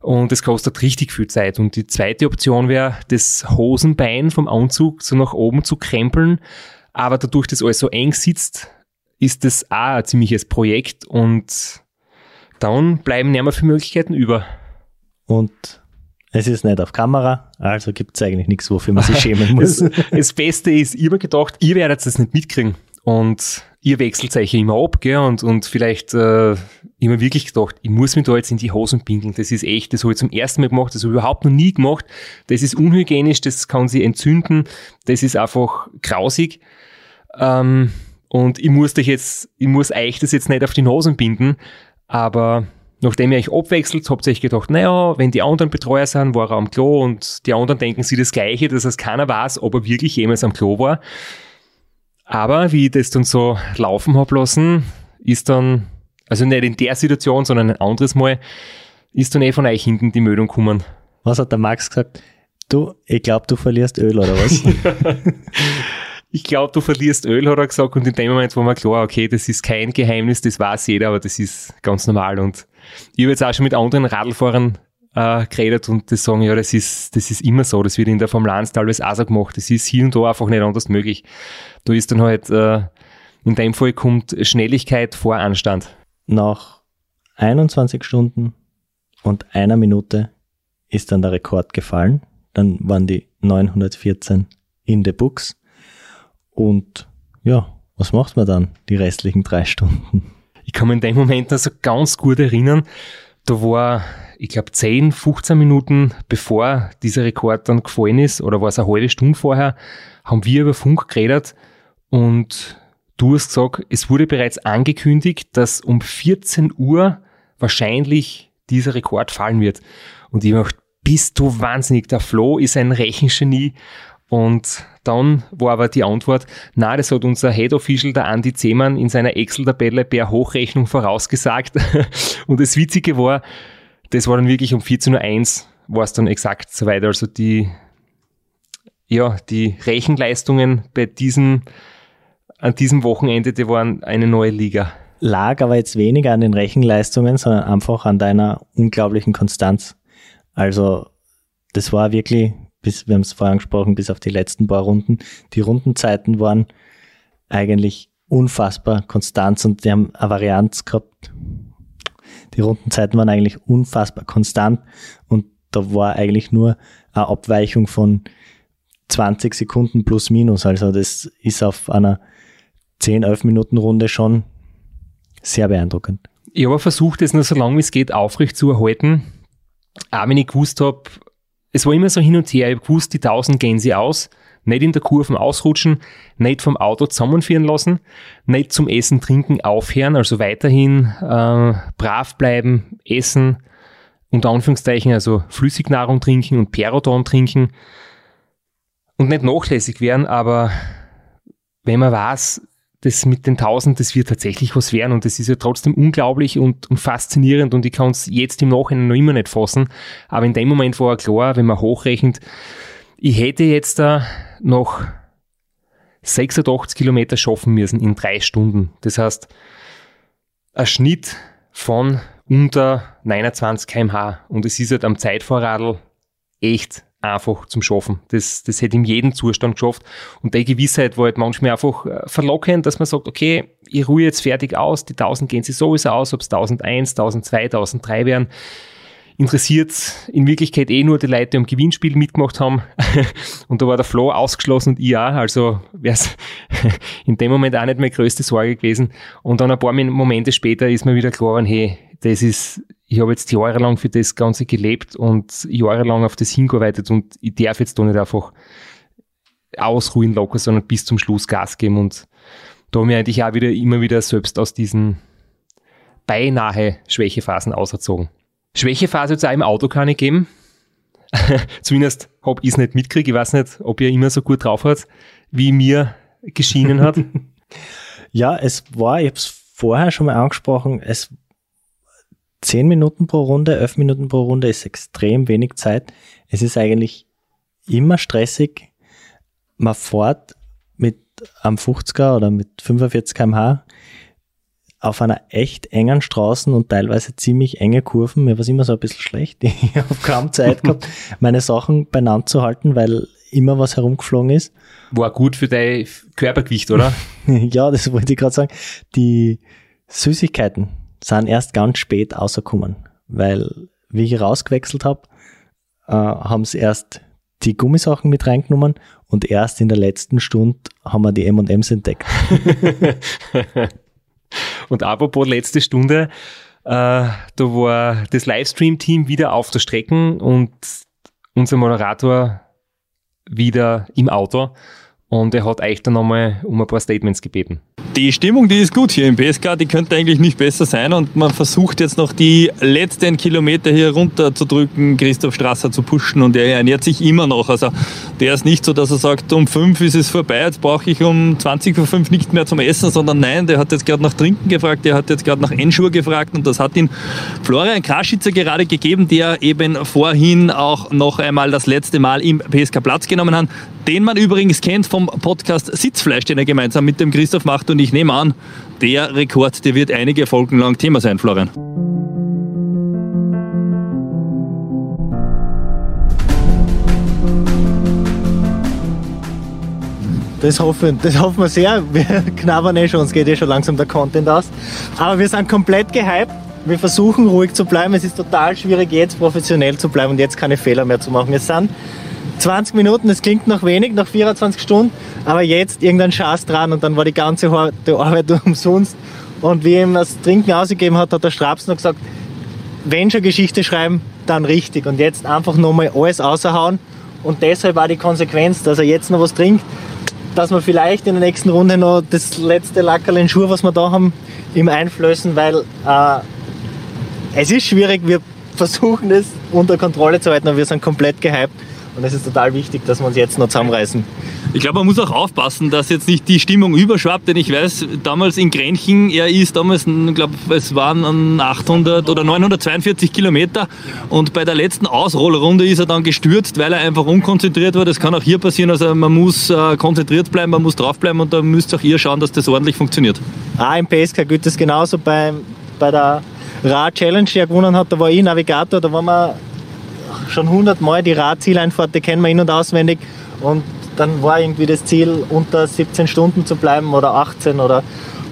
und das kostet richtig viel Zeit. Und die zweite Option wäre, das Hosenbein vom Anzug so nach oben zu krempeln, aber dadurch, dass alles so eng sitzt, ist das auch ein ziemliches Projekt und dann bleiben nicht mehr viele Möglichkeiten über. Und es ist nicht auf Kamera, also gibt es eigentlich nichts, wofür man sich schämen muss. Das, das Beste ist, ich habe gedacht, ihr werdet das nicht mitkriegen. Und ihr wechselt euch immer ab, gell? Und, und vielleicht äh, immer wirklich gedacht, ich muss mich da jetzt in die Hosen pinkeln. Das ist echt, das habe ich zum ersten Mal gemacht, das habe ich überhaupt noch nie gemacht. Das ist unhygienisch, das kann sich entzünden, das ist einfach grausig. Ähm, und ich muss dich jetzt, ich muss euch das jetzt nicht auf die Hosen binden, aber nachdem ihr euch abwechselt, habt ihr euch gedacht, naja, wenn die anderen Betreuer sind, war er am Klo und die anderen denken sich das Gleiche, das heißt, keiner weiß, ob er wirklich jemals am Klo war. Aber wie ich das dann so laufen hab lassen, ist dann, also nicht in der Situation, sondern ein anderes Mal, ist dann eh von euch hinten die Meldung gekommen. Was hat der Max gesagt? Du, ich glaube, du verlierst Öl oder was? Ich glaube, du verlierst Öl, hat er gesagt, und in dem Moment war mir klar, okay, das ist kein Geheimnis, das weiß jeder, aber das ist ganz normal. Und ich habe jetzt auch schon mit anderen Radlfahrern äh, geredet und die sagen, ja, das ist, das ist immer so, das wird in der Formel 1 teilweise auch so gemacht, das ist hier und da einfach nicht anders möglich. Da ist dann halt, äh, in dem Fall kommt Schnelligkeit vor Anstand. Nach 21 Stunden und einer Minute ist dann der Rekord gefallen. Dann waren die 914 in the books. Und ja, was macht man dann die restlichen drei Stunden? Ich kann mich in dem Moment also ganz gut erinnern, da war, ich glaube, 10, 15 Minuten bevor dieser Rekord dann gefallen ist, oder war es eine halbe Stunde vorher, haben wir über Funk geredet und du hast gesagt, es wurde bereits angekündigt, dass um 14 Uhr wahrscheinlich dieser Rekord fallen wird. Und ich habe gedacht, bist du wahnsinnig, der Flo ist ein Rechengenie. Und dann war aber die Antwort, na, das hat unser Head Official, der Andi Zehmann, in seiner Excel-Tabelle per Hochrechnung vorausgesagt. Und das Witzige war, das war dann wirklich um 14.01 Uhr, war es dann exakt soweit. Also die, ja, die Rechenleistungen bei diesem, an diesem Wochenende, die waren eine neue Liga. Lag aber jetzt weniger an den Rechenleistungen, sondern einfach an deiner unglaublichen Konstanz. Also, das war wirklich, bis, wir haben es vorher angesprochen, bis auf die letzten paar Runden. Die Rundenzeiten waren eigentlich unfassbar konstant und die haben eine Varianz gehabt. Die Rundenzeiten waren eigentlich unfassbar konstant und da war eigentlich nur eine Abweichung von 20 Sekunden plus minus. Also das ist auf einer 10, 11 Minuten Runde schon sehr beeindruckend. Ich habe versucht, es nur so lange wie es geht aufrecht zu erhalten. Auch wenn ich gewusst habe, es war immer so hin und her. Ich gewusst, die 1000 gehen sie aus. Nicht in der Kurve ausrutschen, nicht vom Auto zusammenführen lassen, nicht zum Essen, Trinken aufhören, also weiterhin äh, brav bleiben, essen, unter Anführungszeichen, also Flüssignahrung trinken und Perodon trinken und nicht nachlässig werden, aber wenn man weiß, das mit den 1000, das wird tatsächlich was werden und das ist ja trotzdem unglaublich und, und faszinierend und ich kann es jetzt im Nachhinein noch immer nicht fassen. Aber in dem Moment war klar, wenn man hochrechnet, ich hätte jetzt da noch 86 Kilometer schaffen müssen in drei Stunden. Das heißt, ein Schnitt von unter 29 kmh und es ist halt am Zeitvorradl echt einfach zum Schaffen. Das, das hätte in jedem Zustand geschafft. Und die Gewissheit war halt manchmal einfach äh, verlockend, dass man sagt, okay, ich ruhe jetzt fertig aus, die 1000 gehen sie sowieso aus, ob es 1001, 1002, 1003 wären. Interessiert in Wirklichkeit eh nur die Leute, die am Gewinnspiel mitgemacht haben. und da war der Flo ausgeschlossen und ich auch. Also wäre es in dem Moment auch nicht meine größte Sorge gewesen. Und dann ein paar Momente später ist mir wieder klar, hey, das ist ich habe jetzt jahrelang für das Ganze gelebt und jahrelang auf das hingearbeitet und ich darf jetzt da nicht einfach ausruhen locker, sondern bis zum Schluss Gas geben und da ich eigentlich auch wieder immer wieder selbst aus diesen beinahe Schwächephasen auserzogen. Schwächephase auch im Auto keine geben. Zumindest habe ich es nicht mitgekriegt. Ich weiß nicht, ob ihr immer so gut drauf hat, wie mir geschienen hat. ja, es war, ich habe es vorher schon mal angesprochen, es 10 Minuten pro Runde, 11 Minuten pro Runde ist extrem wenig Zeit. Es ist eigentlich immer stressig. Man fährt mit am 50er oder mit 45 kmh auf einer echt engen Straßen und teilweise ziemlich enge Kurven. Mir war es immer so ein bisschen schlecht. Ich habe kaum Zeit gehabt, meine Sachen beieinander zu halten, weil immer was herumgeflogen ist. War gut für dein Körpergewicht, oder? ja, das wollte ich gerade sagen. Die Süßigkeiten, sind erst ganz spät rausgekommen, weil wie ich rausgewechselt habe, äh, haben sie erst die Gummisachen mit reingenommen und erst in der letzten Stunde haben wir die M&M's entdeckt. Und apropos letzte Stunde, äh, da war das Livestream-Team wieder auf der Strecke und unser Moderator wieder im Auto und er hat euch dann nochmal um ein paar Statements gebeten. Die Stimmung, die ist gut hier im PSK, die könnte eigentlich nicht besser sein und man versucht jetzt noch die letzten Kilometer hier runter zu drücken, Christoph Strasser zu pushen und er ernährt sich immer noch. Also der ist nicht so, dass er sagt, um fünf ist es vorbei, jetzt brauche ich um 20 vor fünf nichts mehr zum Essen, sondern nein, der hat jetzt gerade nach Trinken gefragt, der hat jetzt gerade nach Enschur gefragt und das hat ihn Florian Kraschitzer gerade gegeben, der eben vorhin auch noch einmal das letzte Mal im PSK Platz genommen hat, den man übrigens kennt vom Podcast Sitzfleisch, den er gemeinsam mit dem Christoph macht und ich nehme an, der Rekord, der wird einige Folgen lang Thema sein, Florian. Das hoffen, das hoffen wir sehr. Wir knabbern eh schon, uns geht eh schon langsam der Content aus. Aber wir sind komplett gehypt. Wir versuchen ruhig zu bleiben. Es ist total schwierig, jetzt professionell zu bleiben und jetzt keine Fehler mehr zu machen. Es sind 20 Minuten, das klingt noch wenig, nach 24 Stunden, aber jetzt irgendein Schatz dran und dann war die ganze Arbeit umsonst. Und wie ihm das Trinken ausgegeben hat, hat der Straps noch gesagt, wenn schon Geschichte schreiben, dann richtig. Und jetzt einfach nochmal alles außerhauen. Und deshalb auch die Konsequenz, dass er jetzt noch was trinkt, dass wir vielleicht in der nächsten Runde noch das letzte Lackerl in Schuhe, was wir da haben, ihm einflößen, weil äh, es ist schwierig. Wir versuchen es unter Kontrolle zu halten, aber wir sind komplett gehypt. Und es ist total wichtig, dass wir uns jetzt noch zusammenreißen. Ich glaube, man muss auch aufpassen, dass jetzt nicht die Stimmung überschwappt, denn ich weiß, damals in Grenchen, er ist damals, ich glaube, es waren 800 oder 942 Kilometer und bei der letzten Ausrollrunde ist er dann gestürzt, weil er einfach unkonzentriert war. Das kann auch hier passieren, also man muss äh, konzentriert bleiben, man muss draufbleiben und da müsst auch ihr schauen, dass das ordentlich funktioniert. Ah, im PSK gilt das genauso bei, bei der Rad-Challenge, die er gewonnen hat, da war ich Navigator, da waren wir schon 100 Mal die Radzieleinfahrt, die kennen wir in- und auswendig und dann war irgendwie das Ziel, unter 17 Stunden zu bleiben oder 18 oder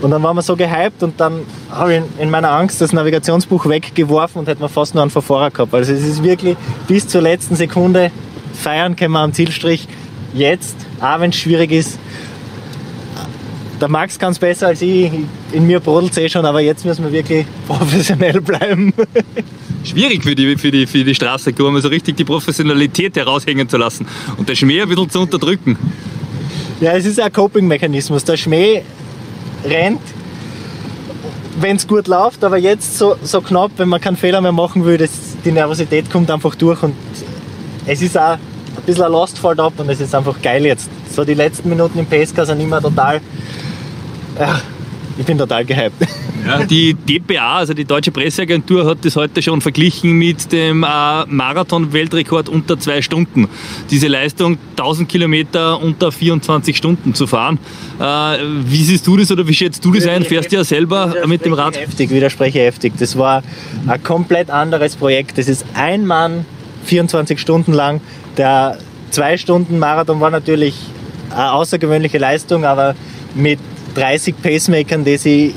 und dann waren wir so gehypt und dann habe ich in meiner Angst das Navigationsbuch weggeworfen und hätten wir fast nur einen Verfahrer gehabt. Also es ist wirklich bis zur letzten Sekunde feiern können wir am Zielstrich. Jetzt, auch wenn es schwierig ist, der Max kann es besser als ich. In mir brodelt es eh schon, aber jetzt müssen wir wirklich professionell bleiben. Schwierig für die, für die, für die Straßenkurve, um so richtig die Professionalität heraushängen zu lassen und den Schmäh ein bisschen zu unterdrücken. Ja, es ist ein Coping-Mechanismus. Der Schmäh rennt, wenn es gut läuft, aber jetzt so, so knapp, wenn man keinen Fehler mehr machen will, das, die Nervosität kommt einfach durch und es ist auch ein bisschen ein Lost Fall ab und es ist einfach geil jetzt. So die letzten Minuten im PSK sind immer total, ja, ich bin total gehypt. Ja, die DPA, also die Deutsche Presseagentur, hat das heute schon verglichen mit dem äh, Marathon-Weltrekord unter zwei Stunden. Diese Leistung, 1000 Kilometer unter 24 Stunden zu fahren. Äh, wie siehst du das oder wie schätzt du das ein? Fährst du ja selber mit dem Rad? Heftig, widerspreche heftig. Das war ein komplett anderes Projekt. Das ist ein Mann, 24 Stunden lang. Der zwei Stunden Marathon war natürlich eine außergewöhnliche Leistung, aber mit 30 Pacemakern, die sie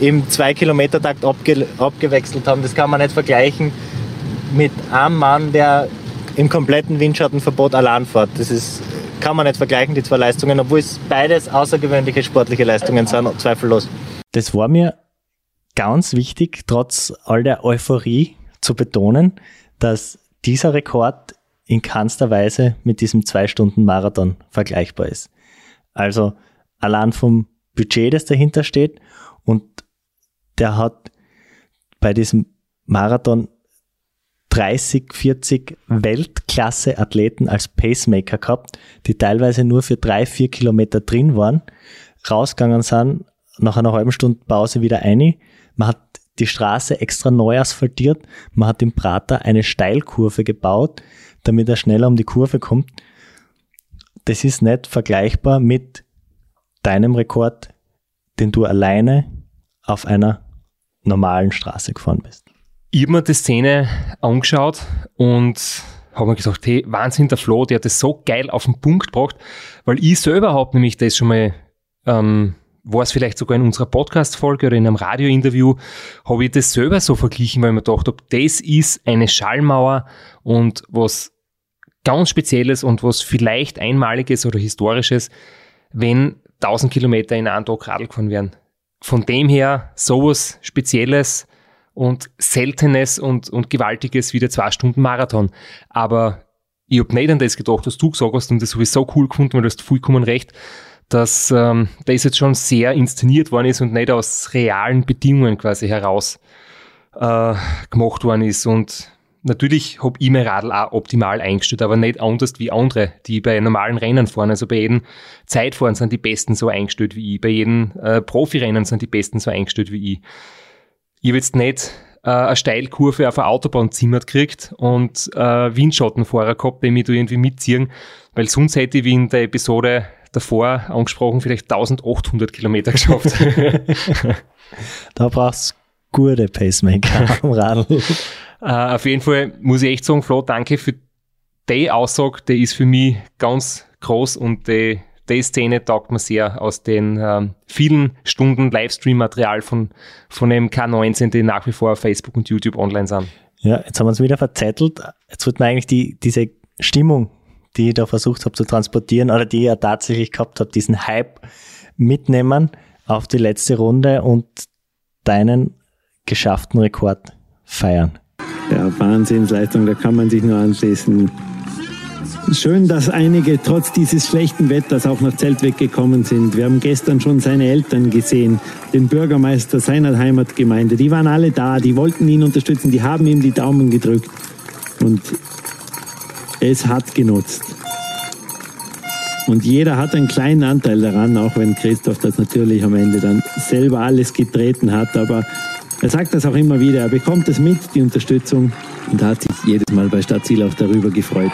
im 2-Kilometer-Takt abge abgewechselt haben, das kann man nicht vergleichen mit einem Mann, der im kompletten Windschattenverbot allein fährt. Das ist, kann man nicht vergleichen, die zwei Leistungen, obwohl es beides außergewöhnliche sportliche Leistungen sind, zweifellos. Das war mir ganz wichtig, trotz all der Euphorie zu betonen, dass dieser Rekord in keinster Weise mit diesem 2-Stunden-Marathon vergleichbar ist. Also allein vom Budget, das dahinter steht und der hat bei diesem Marathon 30, 40 Weltklasse-Athleten als Pacemaker gehabt, die teilweise nur für drei, vier Kilometer drin waren, rausgegangen sind, nach einer halben Stunde Pause wieder ein. Man hat die Straße extra neu asphaltiert, man hat im Prater eine Steilkurve gebaut, damit er schneller um die Kurve kommt. Das ist nicht vergleichbar mit deinem Rekord, den du alleine auf einer normalen Straße gefahren bist. Ich habe mir die Szene angeschaut und habe mir gesagt, hey, Wahnsinn, der Flo, der hat das so geil auf den Punkt gebracht, weil ich selber habe nämlich das schon mal, ähm, war es vielleicht sogar in unserer Podcast-Folge oder in einem Radiointerview, habe ich das selber so verglichen, weil ich mir gedacht habe, das ist eine Schallmauer und was ganz Spezielles und was vielleicht Einmaliges oder Historisches, wenn 1000 Kilometer in einem Tag Radl gefahren werden. Von dem her sowas Spezielles und Seltenes und, und Gewaltiges wie der zwei Stunden Marathon. Aber ich habe nicht an das gedacht, was du gesagt hast und das habe ich so cool gefunden, weil du hast vollkommen recht, dass ähm, das jetzt schon sehr inszeniert worden ist und nicht aus realen Bedingungen quasi heraus äh, gemacht worden ist. Und natürlich habe ich mein Radl auch optimal eingestellt, aber nicht anders wie andere, die bei normalen Rennen fahren. Also bei jedem Zeitfahren sind die Besten so eingestellt wie ich, bei jedem äh, Profirennen sind die Besten so eingestellt wie ich. Ich habe jetzt nicht äh, eine Steilkurve auf eine Autobahn zimmert gekriegt und äh, Windschattenfahrer gehabt, die mich da irgendwie mitziehen, weil sonst hätte ich wie in der Episode davor angesprochen vielleicht 1800 Kilometer geschafft. Da brauchst du gute Pacemaker am Radl. Äh, auf jeden Fall muss ich echt sagen, Flo, danke für die Aussage, die ist für mich ganz groß und die, die Szene taugt mir sehr aus den ähm, vielen Stunden Livestream-Material von, von dem K19, die nach wie vor auf Facebook und YouTube online sind. Ja, jetzt haben wir uns wieder verzettelt. Jetzt wollten wir eigentlich die, diese Stimmung die ich da versucht habe zu transportieren oder die ich ja tatsächlich gehabt habe, diesen Hype mitnehmen auf die letzte Runde und deinen geschafften Rekord feiern. Wahnsinnsleistung, da kann man sich nur anschließen. Schön, dass einige trotz dieses schlechten Wetters auch nach Zeltweg gekommen sind. Wir haben gestern schon seine Eltern gesehen, den Bürgermeister seiner Heimatgemeinde. Die waren alle da, die wollten ihn unterstützen, die haben ihm die Daumen gedrückt. Und es hat genutzt. Und jeder hat einen kleinen Anteil daran, auch wenn Christoph das natürlich am Ende dann selber alles getreten hat. Aber er sagt das auch immer wieder. Er bekommt es mit, die Unterstützung, und hat sich jedes Mal bei Stadtziel auch darüber gefreut.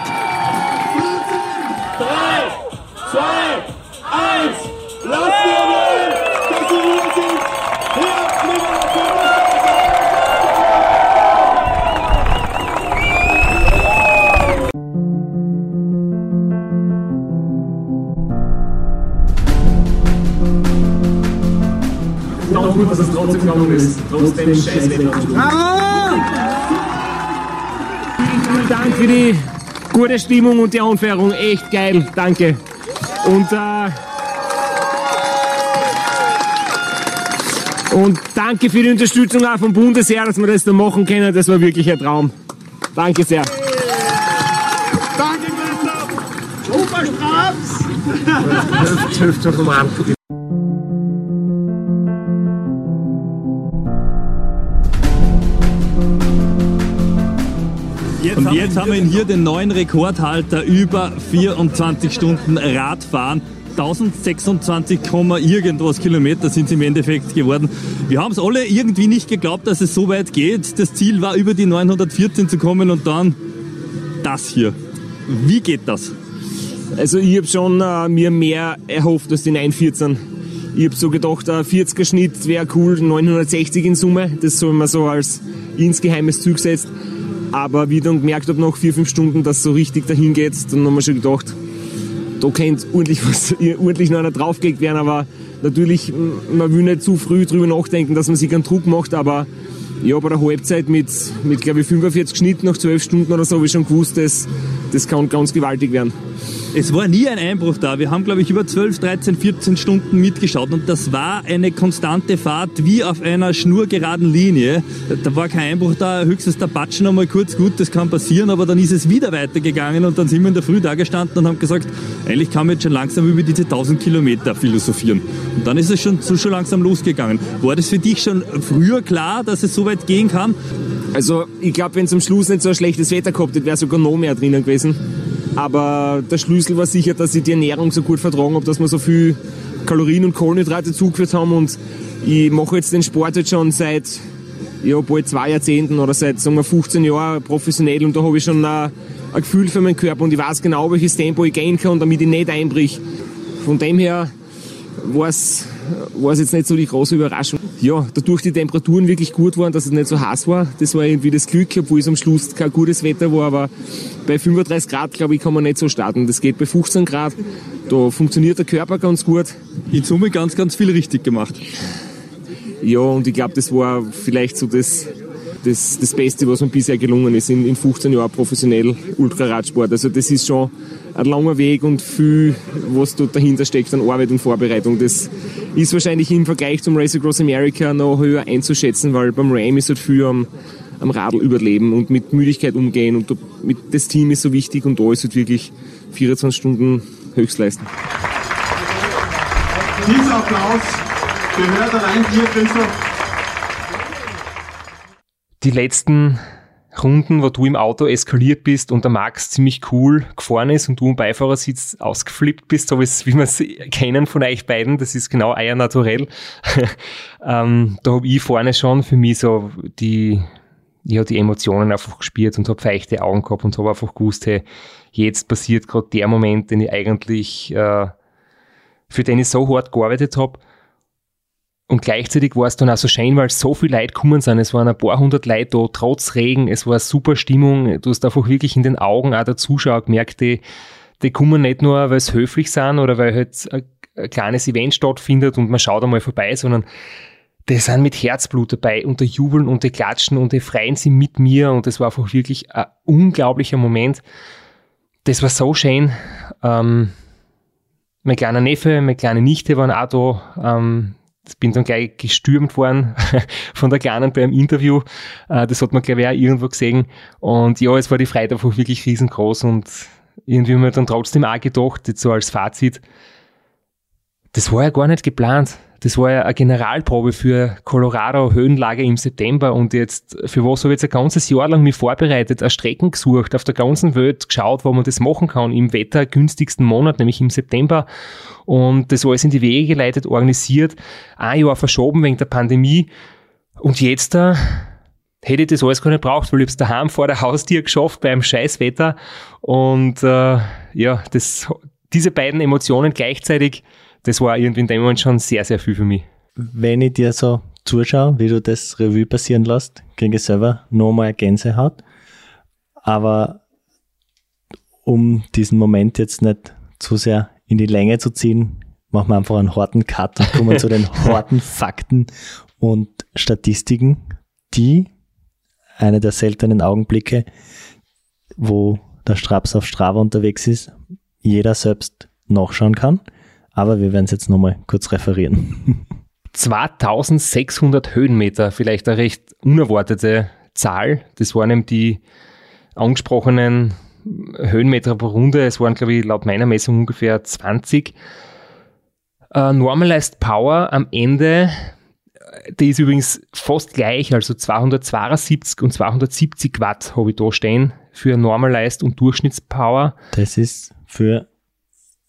Gut, dass es trotzdem gegangen ist. Trotzdem scheiß Wetter. Vielen Dank für die gute Stimmung und die Anfeuerung. Echt geil. Danke. Und, äh, und danke für die Unterstützung auch vom Bundesheer, dass wir das da machen können. Das war wirklich ein Traum. Danke sehr. Danke, Christoph! Super Straps! Abend. Und jetzt haben wir hier den neuen Rekordhalter über 24 Stunden Radfahren. 1026, irgendwas Kilometer sind es im Endeffekt geworden. Wir haben es alle irgendwie nicht geglaubt, dass es so weit geht. Das Ziel war, über die 914 zu kommen und dann das hier. Wie geht das? Also ich habe schon äh, mir mehr erhofft als die 914. Ich habe so gedacht, ein 40er Schnitt wäre cool, 960 in Summe. Das soll man so als insgeheimes Ziel gesetzt. Aber wie ich dann gemerkt habe, nach vier, fünf Stunden, dass so richtig dahin geht, dann haben wir schon gedacht, da könnte ordentlich, was, ordentlich noch einer draufgelegt werden. Aber natürlich, man will nicht zu früh drüber nachdenken, dass man sich einen Druck macht. Aber ja, bei der Halbzeit mit, mit glaube ich, 45 Schnitt nach 12 Stunden oder so, habe ich schon gewusst, das, das kann ganz gewaltig werden. Es war nie ein Einbruch da. Wir haben, glaube ich, über 12, 13, 14 Stunden mitgeschaut und das war eine konstante Fahrt wie auf einer schnurgeraden Linie. Da war kein Einbruch da, höchstens der Batschen einmal kurz, gut, das kann passieren, aber dann ist es wieder weitergegangen und dann sind wir in der Früh da gestanden und haben gesagt, eigentlich kann man jetzt schon langsam über diese 1000 Kilometer philosophieren. Und dann ist es schon, so schon langsam losgegangen. War das für dich schon früher klar, dass es so weit gehen kann? Also ich glaube, wenn es am Schluss nicht so ein schlechtes Wetter gehabt hätte, wäre sogar noch mehr drinnen gewesen. Aber der Schlüssel war sicher, dass ich die Ernährung so gut vertragen habe, dass wir so viel Kalorien und Kohlenhydrate zugeführt haben. Und ich mache jetzt den Sport jetzt schon seit ja, bald zwei Jahrzehnten oder seit sagen wir, 15 Jahren professionell. Und da habe ich schon ein, ein Gefühl für meinen Körper und ich weiß genau, welches Tempo ich gehen kann, damit ich nicht einbrich. Von dem her war es war es jetzt nicht so die große Überraschung. Ja, dadurch die Temperaturen wirklich gut waren, dass es nicht so heiß war, das war irgendwie das Glück, obwohl es am Schluss kein gutes Wetter war, aber bei 35 Grad, glaube ich, kann man nicht so starten. Das geht bei 15 Grad, da funktioniert der Körper ganz gut. In Summe ganz, ganz viel richtig gemacht. Ja, und ich glaube, das war vielleicht so das, das, das Beste, was mir bisher gelungen ist in, in 15 Jahren professionell Ultraradsport. Also das ist schon ein langer Weg und viel, was dort dahinter steckt an Arbeit und Vorbereitung. Das ist wahrscheinlich im Vergleich zum Race Across America noch höher einzuschätzen, weil beim Ram ist halt viel am, am Radl überleben und mit Müdigkeit umgehen und mit, das Team ist so wichtig und da ist halt wirklich 24 Stunden Höchstleistung. Dieser Applaus gehört allein dir, Christoph. Die letzten Runden, wo du im Auto eskaliert bist und der Max ziemlich cool gefahren ist und du im Beifahrersitz ausgeflippt bist, so wie wir es kennen von euch beiden, das ist genau euer Naturell. ähm, da habe ich vorne schon für mich so die, ja, die Emotionen einfach gespürt und habe feuchte Augen gehabt und habe einfach gewusst, hey, jetzt passiert gerade der Moment, den ich eigentlich, äh, für den ich so hart gearbeitet habe. Und gleichzeitig war es dann auch so schön, weil so viele Leute gekommen sind. Es waren ein paar hundert Leute da, trotz Regen. Es war eine super Stimmung. Du hast einfach wirklich in den Augen auch der Zuschauer gemerkt, die, die kommen nicht nur, weil sie höflich sind oder weil halt ein, ein kleines Event stattfindet und man schaut einmal vorbei, sondern die sind mit Herzblut dabei und die jubeln und die klatschen und die freuen sich mit mir und es war einfach wirklich ein unglaublicher Moment das war so schön. Ähm, mein kleiner Neffe, meine kleine Nichte waren auch da. Ähm, bin dann gleich gestürmt worden von der Kleinen beim Interview. Äh, das hat man, glaube ich, auch irgendwo gesehen. Und ja, es war die Freude einfach wirklich riesengroß und irgendwie haben wir dann trotzdem auch gedacht, jetzt so als Fazit, das war ja gar nicht geplant. Das war ja eine Generalprobe für Colorado Höhenlage im September und jetzt, für was habe ich jetzt ein ganzes Jahr lang mich vorbereitet, eine Strecken gesucht, auf der ganzen Welt geschaut, wo man das machen kann, im wettergünstigsten Monat, nämlich im September. Und das alles in die Wege geleitet, organisiert, ein Jahr verschoben wegen der Pandemie. Und jetzt da, hätte ich das alles gar nicht braucht, weil ich es daheim vor der Haustür geschafft beim Scheißwetter. Und äh, ja, das, diese beiden Emotionen gleichzeitig das war irgendwie in dem Moment schon sehr, sehr viel für mich. Wenn ich dir so zuschaue, wie du das Revue passieren lässt, kriege ich selber nochmal Gänsehaut. Aber um diesen Moment jetzt nicht zu sehr in die Länge zu ziehen, machen wir einfach einen harten Cut und kommen zu den harten Fakten und Statistiken, die eine der seltenen Augenblicke, wo der Straps auf Strava unterwegs ist, jeder selbst nachschauen kann aber wir werden es jetzt nochmal kurz referieren. 2600 Höhenmeter, vielleicht eine recht unerwartete Zahl. Das waren eben die angesprochenen Höhenmeter pro Runde. Es waren, glaube ich, laut meiner Messung ungefähr 20. Uh, Normalized Power am Ende, die ist übrigens fast gleich, also 272 und 270 Watt habe ich da stehen für Normalized und Durchschnittspower. Das ist für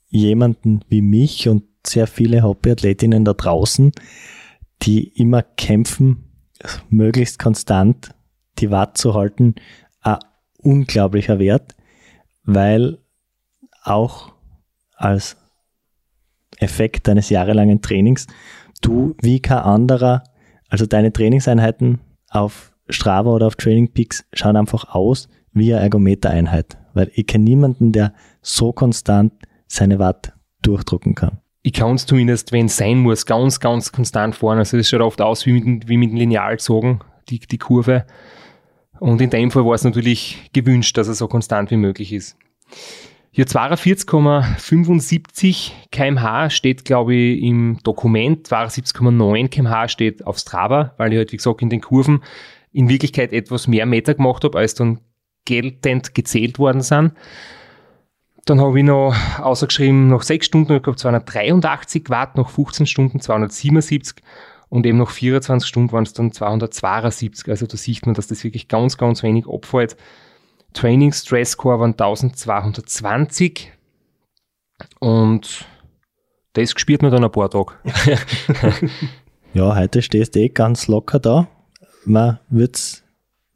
jemanden wie mich und sehr viele Hobbyathletinnen da draußen, die immer kämpfen, möglichst konstant die Watt zu halten, ein unglaublicher Wert, weil auch als Effekt deines jahrelangen Trainings du wie kein anderer, also deine Trainingseinheiten auf Strava oder auf Training Peaks schauen einfach aus wie eine Ergometereinheit, weil ich kenne niemanden, der so konstant seine Watt durchdrucken kann. Ich kann es zumindest, wenn es sein muss, ganz, ganz konstant fahren. Also das schaut oft aus wie mit, wie mit dem Lineal gezogen, die, die Kurve. Und in dem Fall war es natürlich gewünscht, dass er so konstant wie möglich ist. Hier 42,75 kmh steht, glaube ich, im Dokument. 72,9 kmh steht auf Strava, weil ich halt, wie gesagt, in den Kurven in Wirklichkeit etwas mehr Meter gemacht habe, als dann geltend gezählt worden sind. Dann habe ich noch ausgeschrieben, nach 6 Stunden ich habe 283 Watt, nach 15 Stunden 277 und eben nach 24 Stunden waren es dann 272. Also da sieht man, dass das wirklich ganz, ganz wenig abfällt. Training Stress Score waren 1220 und das spürt man dann ein paar Tage. ja, heute stehst du eh ganz locker da. Man wird's,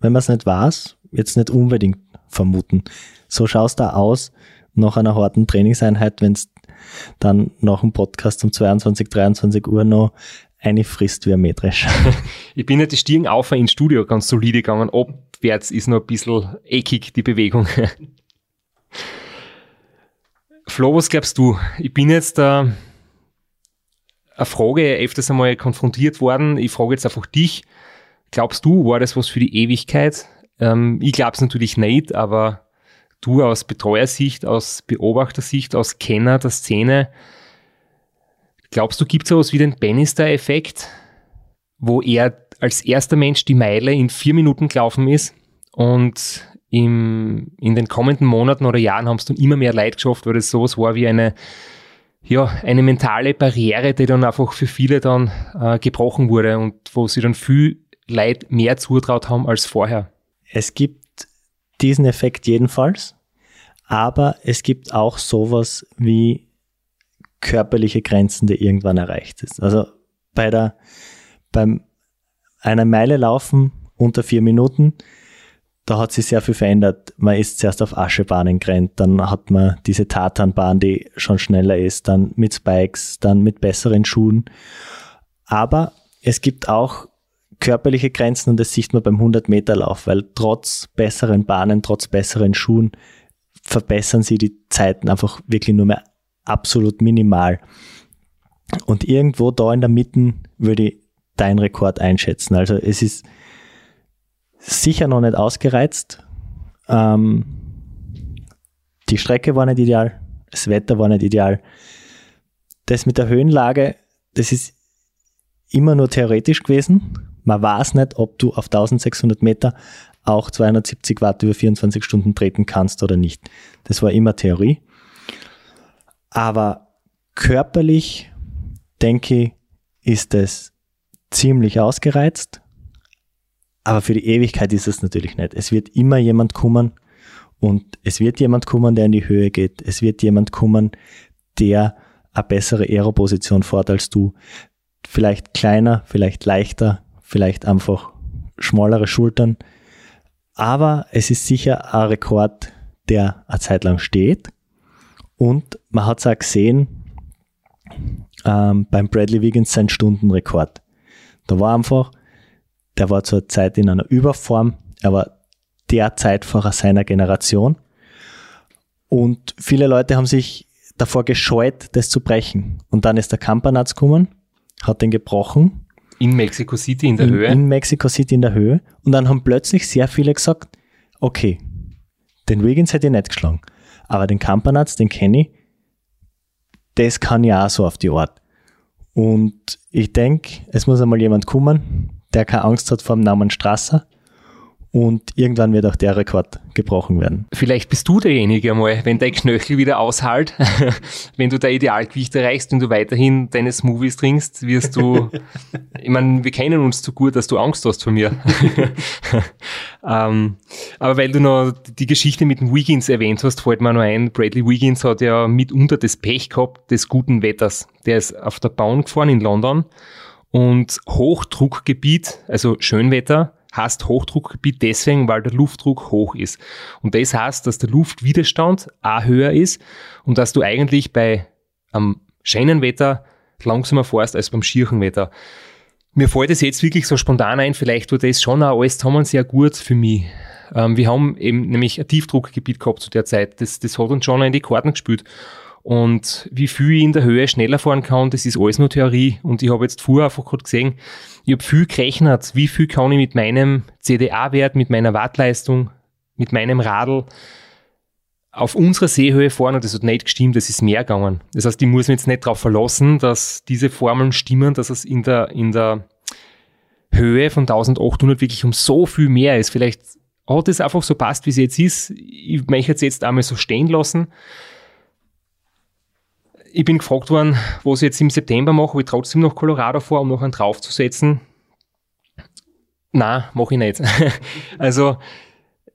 wenn man es nicht weiß, jetzt nicht unbedingt vermuten. So schaust du aus, nach einer harten Trainingseinheit, wenn es dann nach dem Podcast um 22, 23 Uhr noch eine frisst wie ein Mähdrescher. ich bin ja die Stirn auf ins Studio ganz solide gegangen. Abwärts ist noch ein bisschen eckig die Bewegung. Flo, was glaubst du? Ich bin jetzt äh, eine Frage öfters einmal konfrontiert worden. Ich frage jetzt einfach dich. Glaubst du, war das was für die Ewigkeit? Ähm, ich glaube es natürlich nicht, aber du aus Betreuersicht, aus Beobachtersicht, aus Kenner der Szene, glaubst du, gibt es sowas wie den Bannister-Effekt, wo er als erster Mensch die Meile in vier Minuten gelaufen ist und im, in den kommenden Monaten oder Jahren haben es dann immer mehr Leid geschafft, weil das sowas war wie eine, ja, eine mentale Barriere, die dann einfach für viele dann äh, gebrochen wurde und wo sie dann viel Leid mehr zutraut haben als vorher. Es gibt diesen Effekt jedenfalls. Aber es gibt auch sowas wie körperliche Grenzen, die irgendwann erreicht ist. Also bei der, beim einer Meile laufen unter vier Minuten, da hat sich sehr viel verändert. Man ist zuerst auf Aschebahnen gerannt, dann hat man diese Tatanbahn, die schon schneller ist, dann mit Spikes, dann mit besseren Schuhen. Aber es gibt auch körperliche Grenzen und das sieht man beim 100-Meter-Lauf, weil trotz besseren Bahnen, trotz besseren Schuhen verbessern sie die Zeiten einfach wirklich nur mehr absolut minimal. Und irgendwo da in der Mitte würde ich deinen Rekord einschätzen. Also es ist sicher noch nicht ausgereizt. Ähm, die Strecke war nicht ideal, das Wetter war nicht ideal. Das mit der Höhenlage, das ist immer nur theoretisch gewesen. Man weiß nicht, ob du auf 1600 Meter auch 270 Watt über 24 Stunden treten kannst oder nicht. Das war immer Theorie. Aber körperlich, denke ich, ist es ziemlich ausgereizt. Aber für die Ewigkeit ist es natürlich nicht. Es wird immer jemand kommen und es wird jemand kommen, der in die Höhe geht. Es wird jemand kommen, der eine bessere Aeroposition fährt als du. Vielleicht kleiner, vielleicht leichter, vielleicht einfach schmallere Schultern. Aber es ist sicher ein Rekord, der eine Zeit lang steht. Und man hat es auch gesehen ähm, beim Bradley Wiggins sein Stundenrekord. Da war einfach, der war zur Zeit in einer Überform, er war der Zeitfahrer seiner Generation. Und viele Leute haben sich davor gescheut, das zu brechen. Und dann ist der Campanatz gekommen, hat den gebrochen. In Mexico City in der in, Höhe. In Mexico City in der Höhe. Und dann haben plötzlich sehr viele gesagt, okay, den Wiggins hätte ich nicht geschlagen. Aber den Campanatz, den kenne ich, das kann ja auch so auf die Art. Und ich denke, es muss einmal jemand kommen, der keine Angst hat vor dem Namen Strasser. Und irgendwann wird auch der Rekord gebrochen werden. Vielleicht bist du derjenige einmal, wenn dein Knöchel wieder aushält, wenn du dein Idealgewicht erreichst und du weiterhin deine Smoothies trinkst, wirst du, ich meine, wir kennen uns zu gut, dass du Angst hast vor mir. ähm, aber weil du noch die Geschichte mit dem Wiggins erwähnt hast, fällt mir noch ein, Bradley Wiggins hat ja mitunter das Pech gehabt des guten Wetters. Der ist auf der Bahn gefahren in London und Hochdruckgebiet, also Schönwetter, heißt Hochdruckgebiet deswegen, weil der Luftdruck hoch ist. Und das heißt, dass der Luftwiderstand auch höher ist und dass du eigentlich bei am schönen Wetter langsamer fährst als beim schieren Wetter. Mir fällt es jetzt wirklich so spontan ein, vielleicht war das schon auch alles zusammen sehr gut für mich. Ähm, wir haben eben nämlich ein Tiefdruckgebiet gehabt zu der Zeit. Das, das hat uns schon in die Karten gespielt. Und wie viel ich in der Höhe schneller fahren kann, das ist alles nur Theorie. Und ich habe jetzt vorher einfach gerade gesehen, ich habe viel gerechnet, wie viel kann ich mit meinem CDA-Wert, mit meiner Wattleistung, mit meinem Radl auf unserer Seehöhe fahren und das hat nicht gestimmt, das ist mehr gegangen. Das heißt, ich muss mich jetzt nicht darauf verlassen, dass diese Formeln stimmen, dass es in der, in der Höhe von 1800 wirklich um so viel mehr ist. Vielleicht hat es einfach so passt, wie es jetzt ist. Ich möchte es jetzt einmal so stehen lassen ich bin gefragt worden, was ich jetzt im September mache, ob ich trotzdem nach Colorado fahre, um noch einen draufzusetzen. Na, mache ich nicht. also,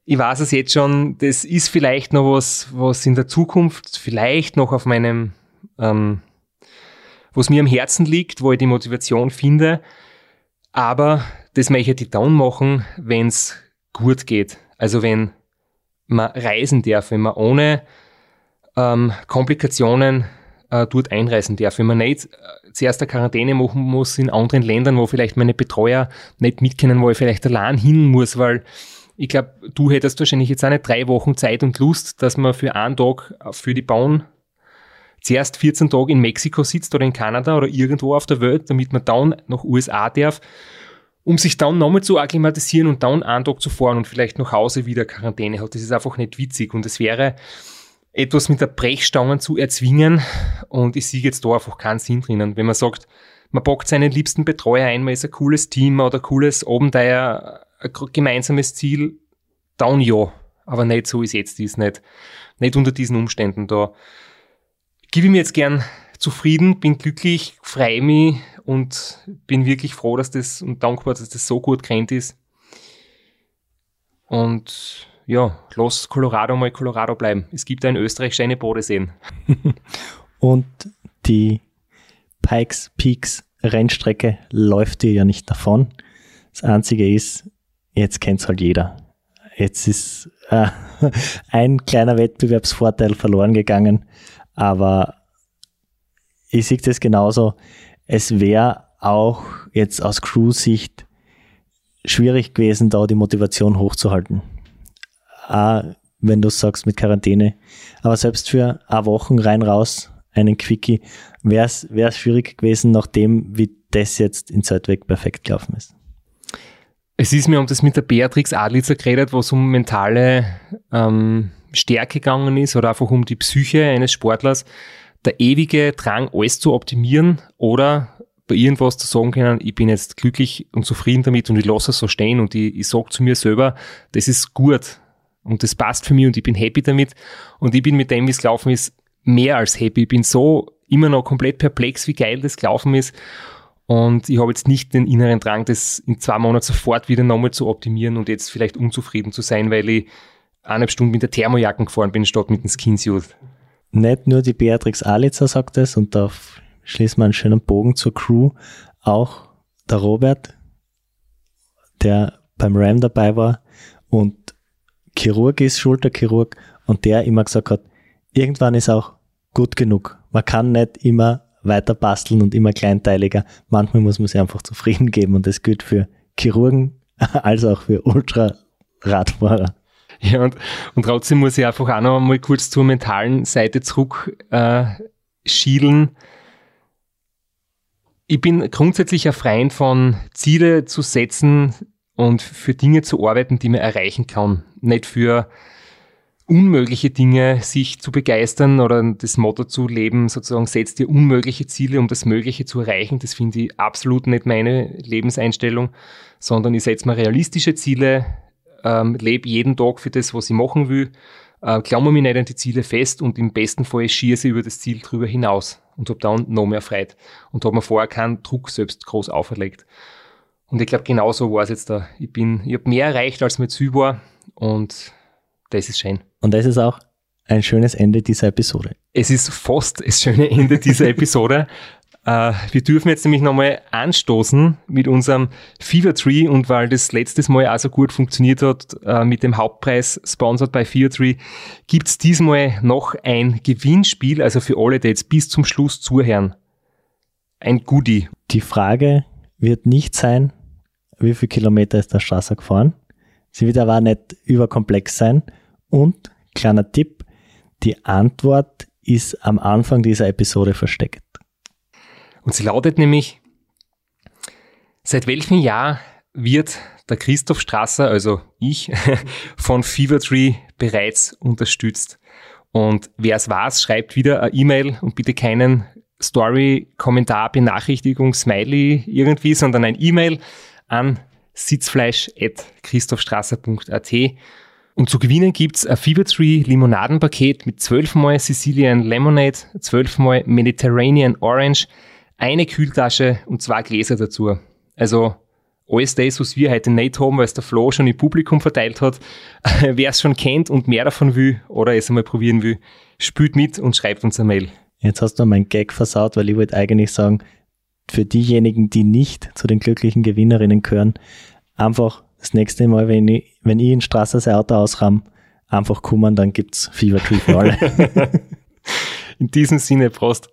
ich weiß es jetzt schon, das ist vielleicht noch was, was in der Zukunft vielleicht noch auf meinem, ähm, was mir am Herzen liegt, wo ich die Motivation finde. Aber das möchte ich dann machen, wenn es gut geht. Also wenn man reisen darf, wenn man ohne ähm, Komplikationen äh, dort einreisen darf. Wenn man nicht äh, zuerst eine Quarantäne machen muss in anderen Ländern, wo vielleicht meine Betreuer nicht mitkennen, wo ich vielleicht allein hin muss, weil ich glaube, du hättest wahrscheinlich jetzt auch nicht drei Wochen Zeit und Lust, dass man für einen Tag für die Bahn zuerst 14 Tage in Mexiko sitzt oder in Kanada oder irgendwo auf der Welt, damit man dann nach USA darf, um sich dann nochmal zu akklimatisieren und dann einen Tag zu fahren und vielleicht nach Hause wieder Quarantäne hat. Das ist einfach nicht witzig und es wäre etwas mit der Brechstange zu erzwingen und ich sehe jetzt da einfach keinen Sinn drinnen. Wenn man sagt, man packt seinen liebsten Betreuer ein, man ist ein cooles Team oder ein cooles Abenteuer, ein gemeinsames Ziel, dann ja. Aber nicht so ist jetzt ist nicht. Nicht unter diesen Umständen da. Gebe ich mir jetzt gern zufrieden, bin glücklich, freue mich und bin wirklich froh, dass das und dankbar, dass das so gut kennt ist. Und ja, lass Colorado mal Colorado bleiben. Es gibt in Österreich schöne Bodenseen. Und die Pikes Peaks Rennstrecke läuft dir ja nicht davon. Das Einzige ist, jetzt kennt es halt jeder. Jetzt ist äh, ein kleiner Wettbewerbsvorteil verloren gegangen, aber ich sehe das genauso. Es wäre auch jetzt aus Crew-Sicht schwierig gewesen, da die Motivation hochzuhalten auch wenn du sagst mit Quarantäne. Aber selbst für eine Woche rein raus einen Quickie wäre es schwierig gewesen, nachdem wie das jetzt in Zeitweg perfekt gelaufen ist. Es ist mir um das mit der Beatrix Adlitzer geredet, wo es um mentale ähm, Stärke gegangen ist oder einfach um die Psyche eines Sportlers. Der ewige Drang, alles zu optimieren oder bei irgendwas zu sagen können, ich bin jetzt glücklich und zufrieden damit und ich lasse es so stehen und ich, ich sage zu mir selber, das ist gut und das passt für mich und ich bin happy damit und ich bin mit dem, wie es gelaufen ist, mehr als happy. Ich bin so immer noch komplett perplex, wie geil das gelaufen ist und ich habe jetzt nicht den inneren Drang, das in zwei Monaten sofort wieder nochmal zu optimieren und jetzt vielleicht unzufrieden zu sein, weil ich eineinhalb Stunden mit der Thermojacken gefahren bin, statt mit dem Skinsuit. Nicht nur die Beatrix Alitzer sagt das und da schließen wir einen schönen Bogen zur Crew. Auch der Robert, der beim Ram dabei war und Chirurg ist, Schulterchirurg und der immer gesagt hat, irgendwann ist auch gut genug. Man kann nicht immer weiter basteln und immer kleinteiliger. Manchmal muss man sich einfach zufrieden geben und das gilt für Chirurgen als auch für Ultraradfahrer. Ja, und, und trotzdem muss ich einfach auch noch mal kurz zur mentalen Seite zurück äh, schielen. Ich bin grundsätzlich ein Freund von Ziele zu setzen und für Dinge zu arbeiten, die man erreichen kann. Nicht für unmögliche Dinge sich zu begeistern oder das Motto zu leben, sozusagen, setzt dir unmögliche Ziele, um das Mögliche zu erreichen. Das finde ich absolut nicht meine Lebenseinstellung, sondern ich setze mir realistische Ziele, ähm, lebe jeden Tag für das, was ich machen will, äh, klammer mich nicht an die Ziele fest und im besten Fall schieße ich über das Ziel drüber hinaus und habe dann noch mehr Freude und habe mir vorher keinen Druck selbst groß auferlegt. Und ich glaube, genauso war es jetzt da. Ich bin, ich habe mehr erreicht, als mir zu war und das ist schön. Und das ist auch ein schönes Ende dieser Episode. Es ist fast das schöne Ende dieser Episode. äh, wir dürfen jetzt nämlich nochmal anstoßen mit unserem Fever Tree und weil das letztes Mal auch so gut funktioniert hat äh, mit dem Hauptpreis sponsored bei Fever Tree, gibt es diesmal noch ein Gewinnspiel, also für alle, die jetzt bis zum Schluss zuhören. Ein Goodie. Die Frage wird nicht sein, wie viel Kilometer ist der Strasser gefahren. Sie wird aber nicht überkomplex sein. Und, kleiner Tipp, die Antwort ist am Anfang dieser Episode versteckt. Und sie lautet nämlich, seit welchem Jahr wird der Christoph Strasser, also ich, von Fevertree bereits unterstützt? Und wer es weiß, schreibt wieder eine E-Mail und bitte keinen Story, Kommentar, Benachrichtigung, Smiley irgendwie, sondern ein E-Mail an sitzfleisch.christophstrasser.at und zu gewinnen gibt's ein Fevertree Limonadenpaket mit 12 mal Sicilian Lemonade, 12 mal Mediterranean Orange, eine Kühltasche und zwei Gläser dazu. Also alles das, was wir heute nicht haben, weil es der Flo schon im Publikum verteilt hat. Wer es schon kennt und mehr davon will oder es einmal probieren will, spült mit und schreibt uns eine Mail. Jetzt hast du mein Gag versaut, weil ich wollte eigentlich sagen, für diejenigen, die nicht zu den glücklichen Gewinnerinnen gehören, einfach das nächste Mal, wenn ich, wenn ich in Straße sein Auto ausrahm, einfach kommen, dann gibt's Fever Tree für alle. in diesem Sinne, Prost.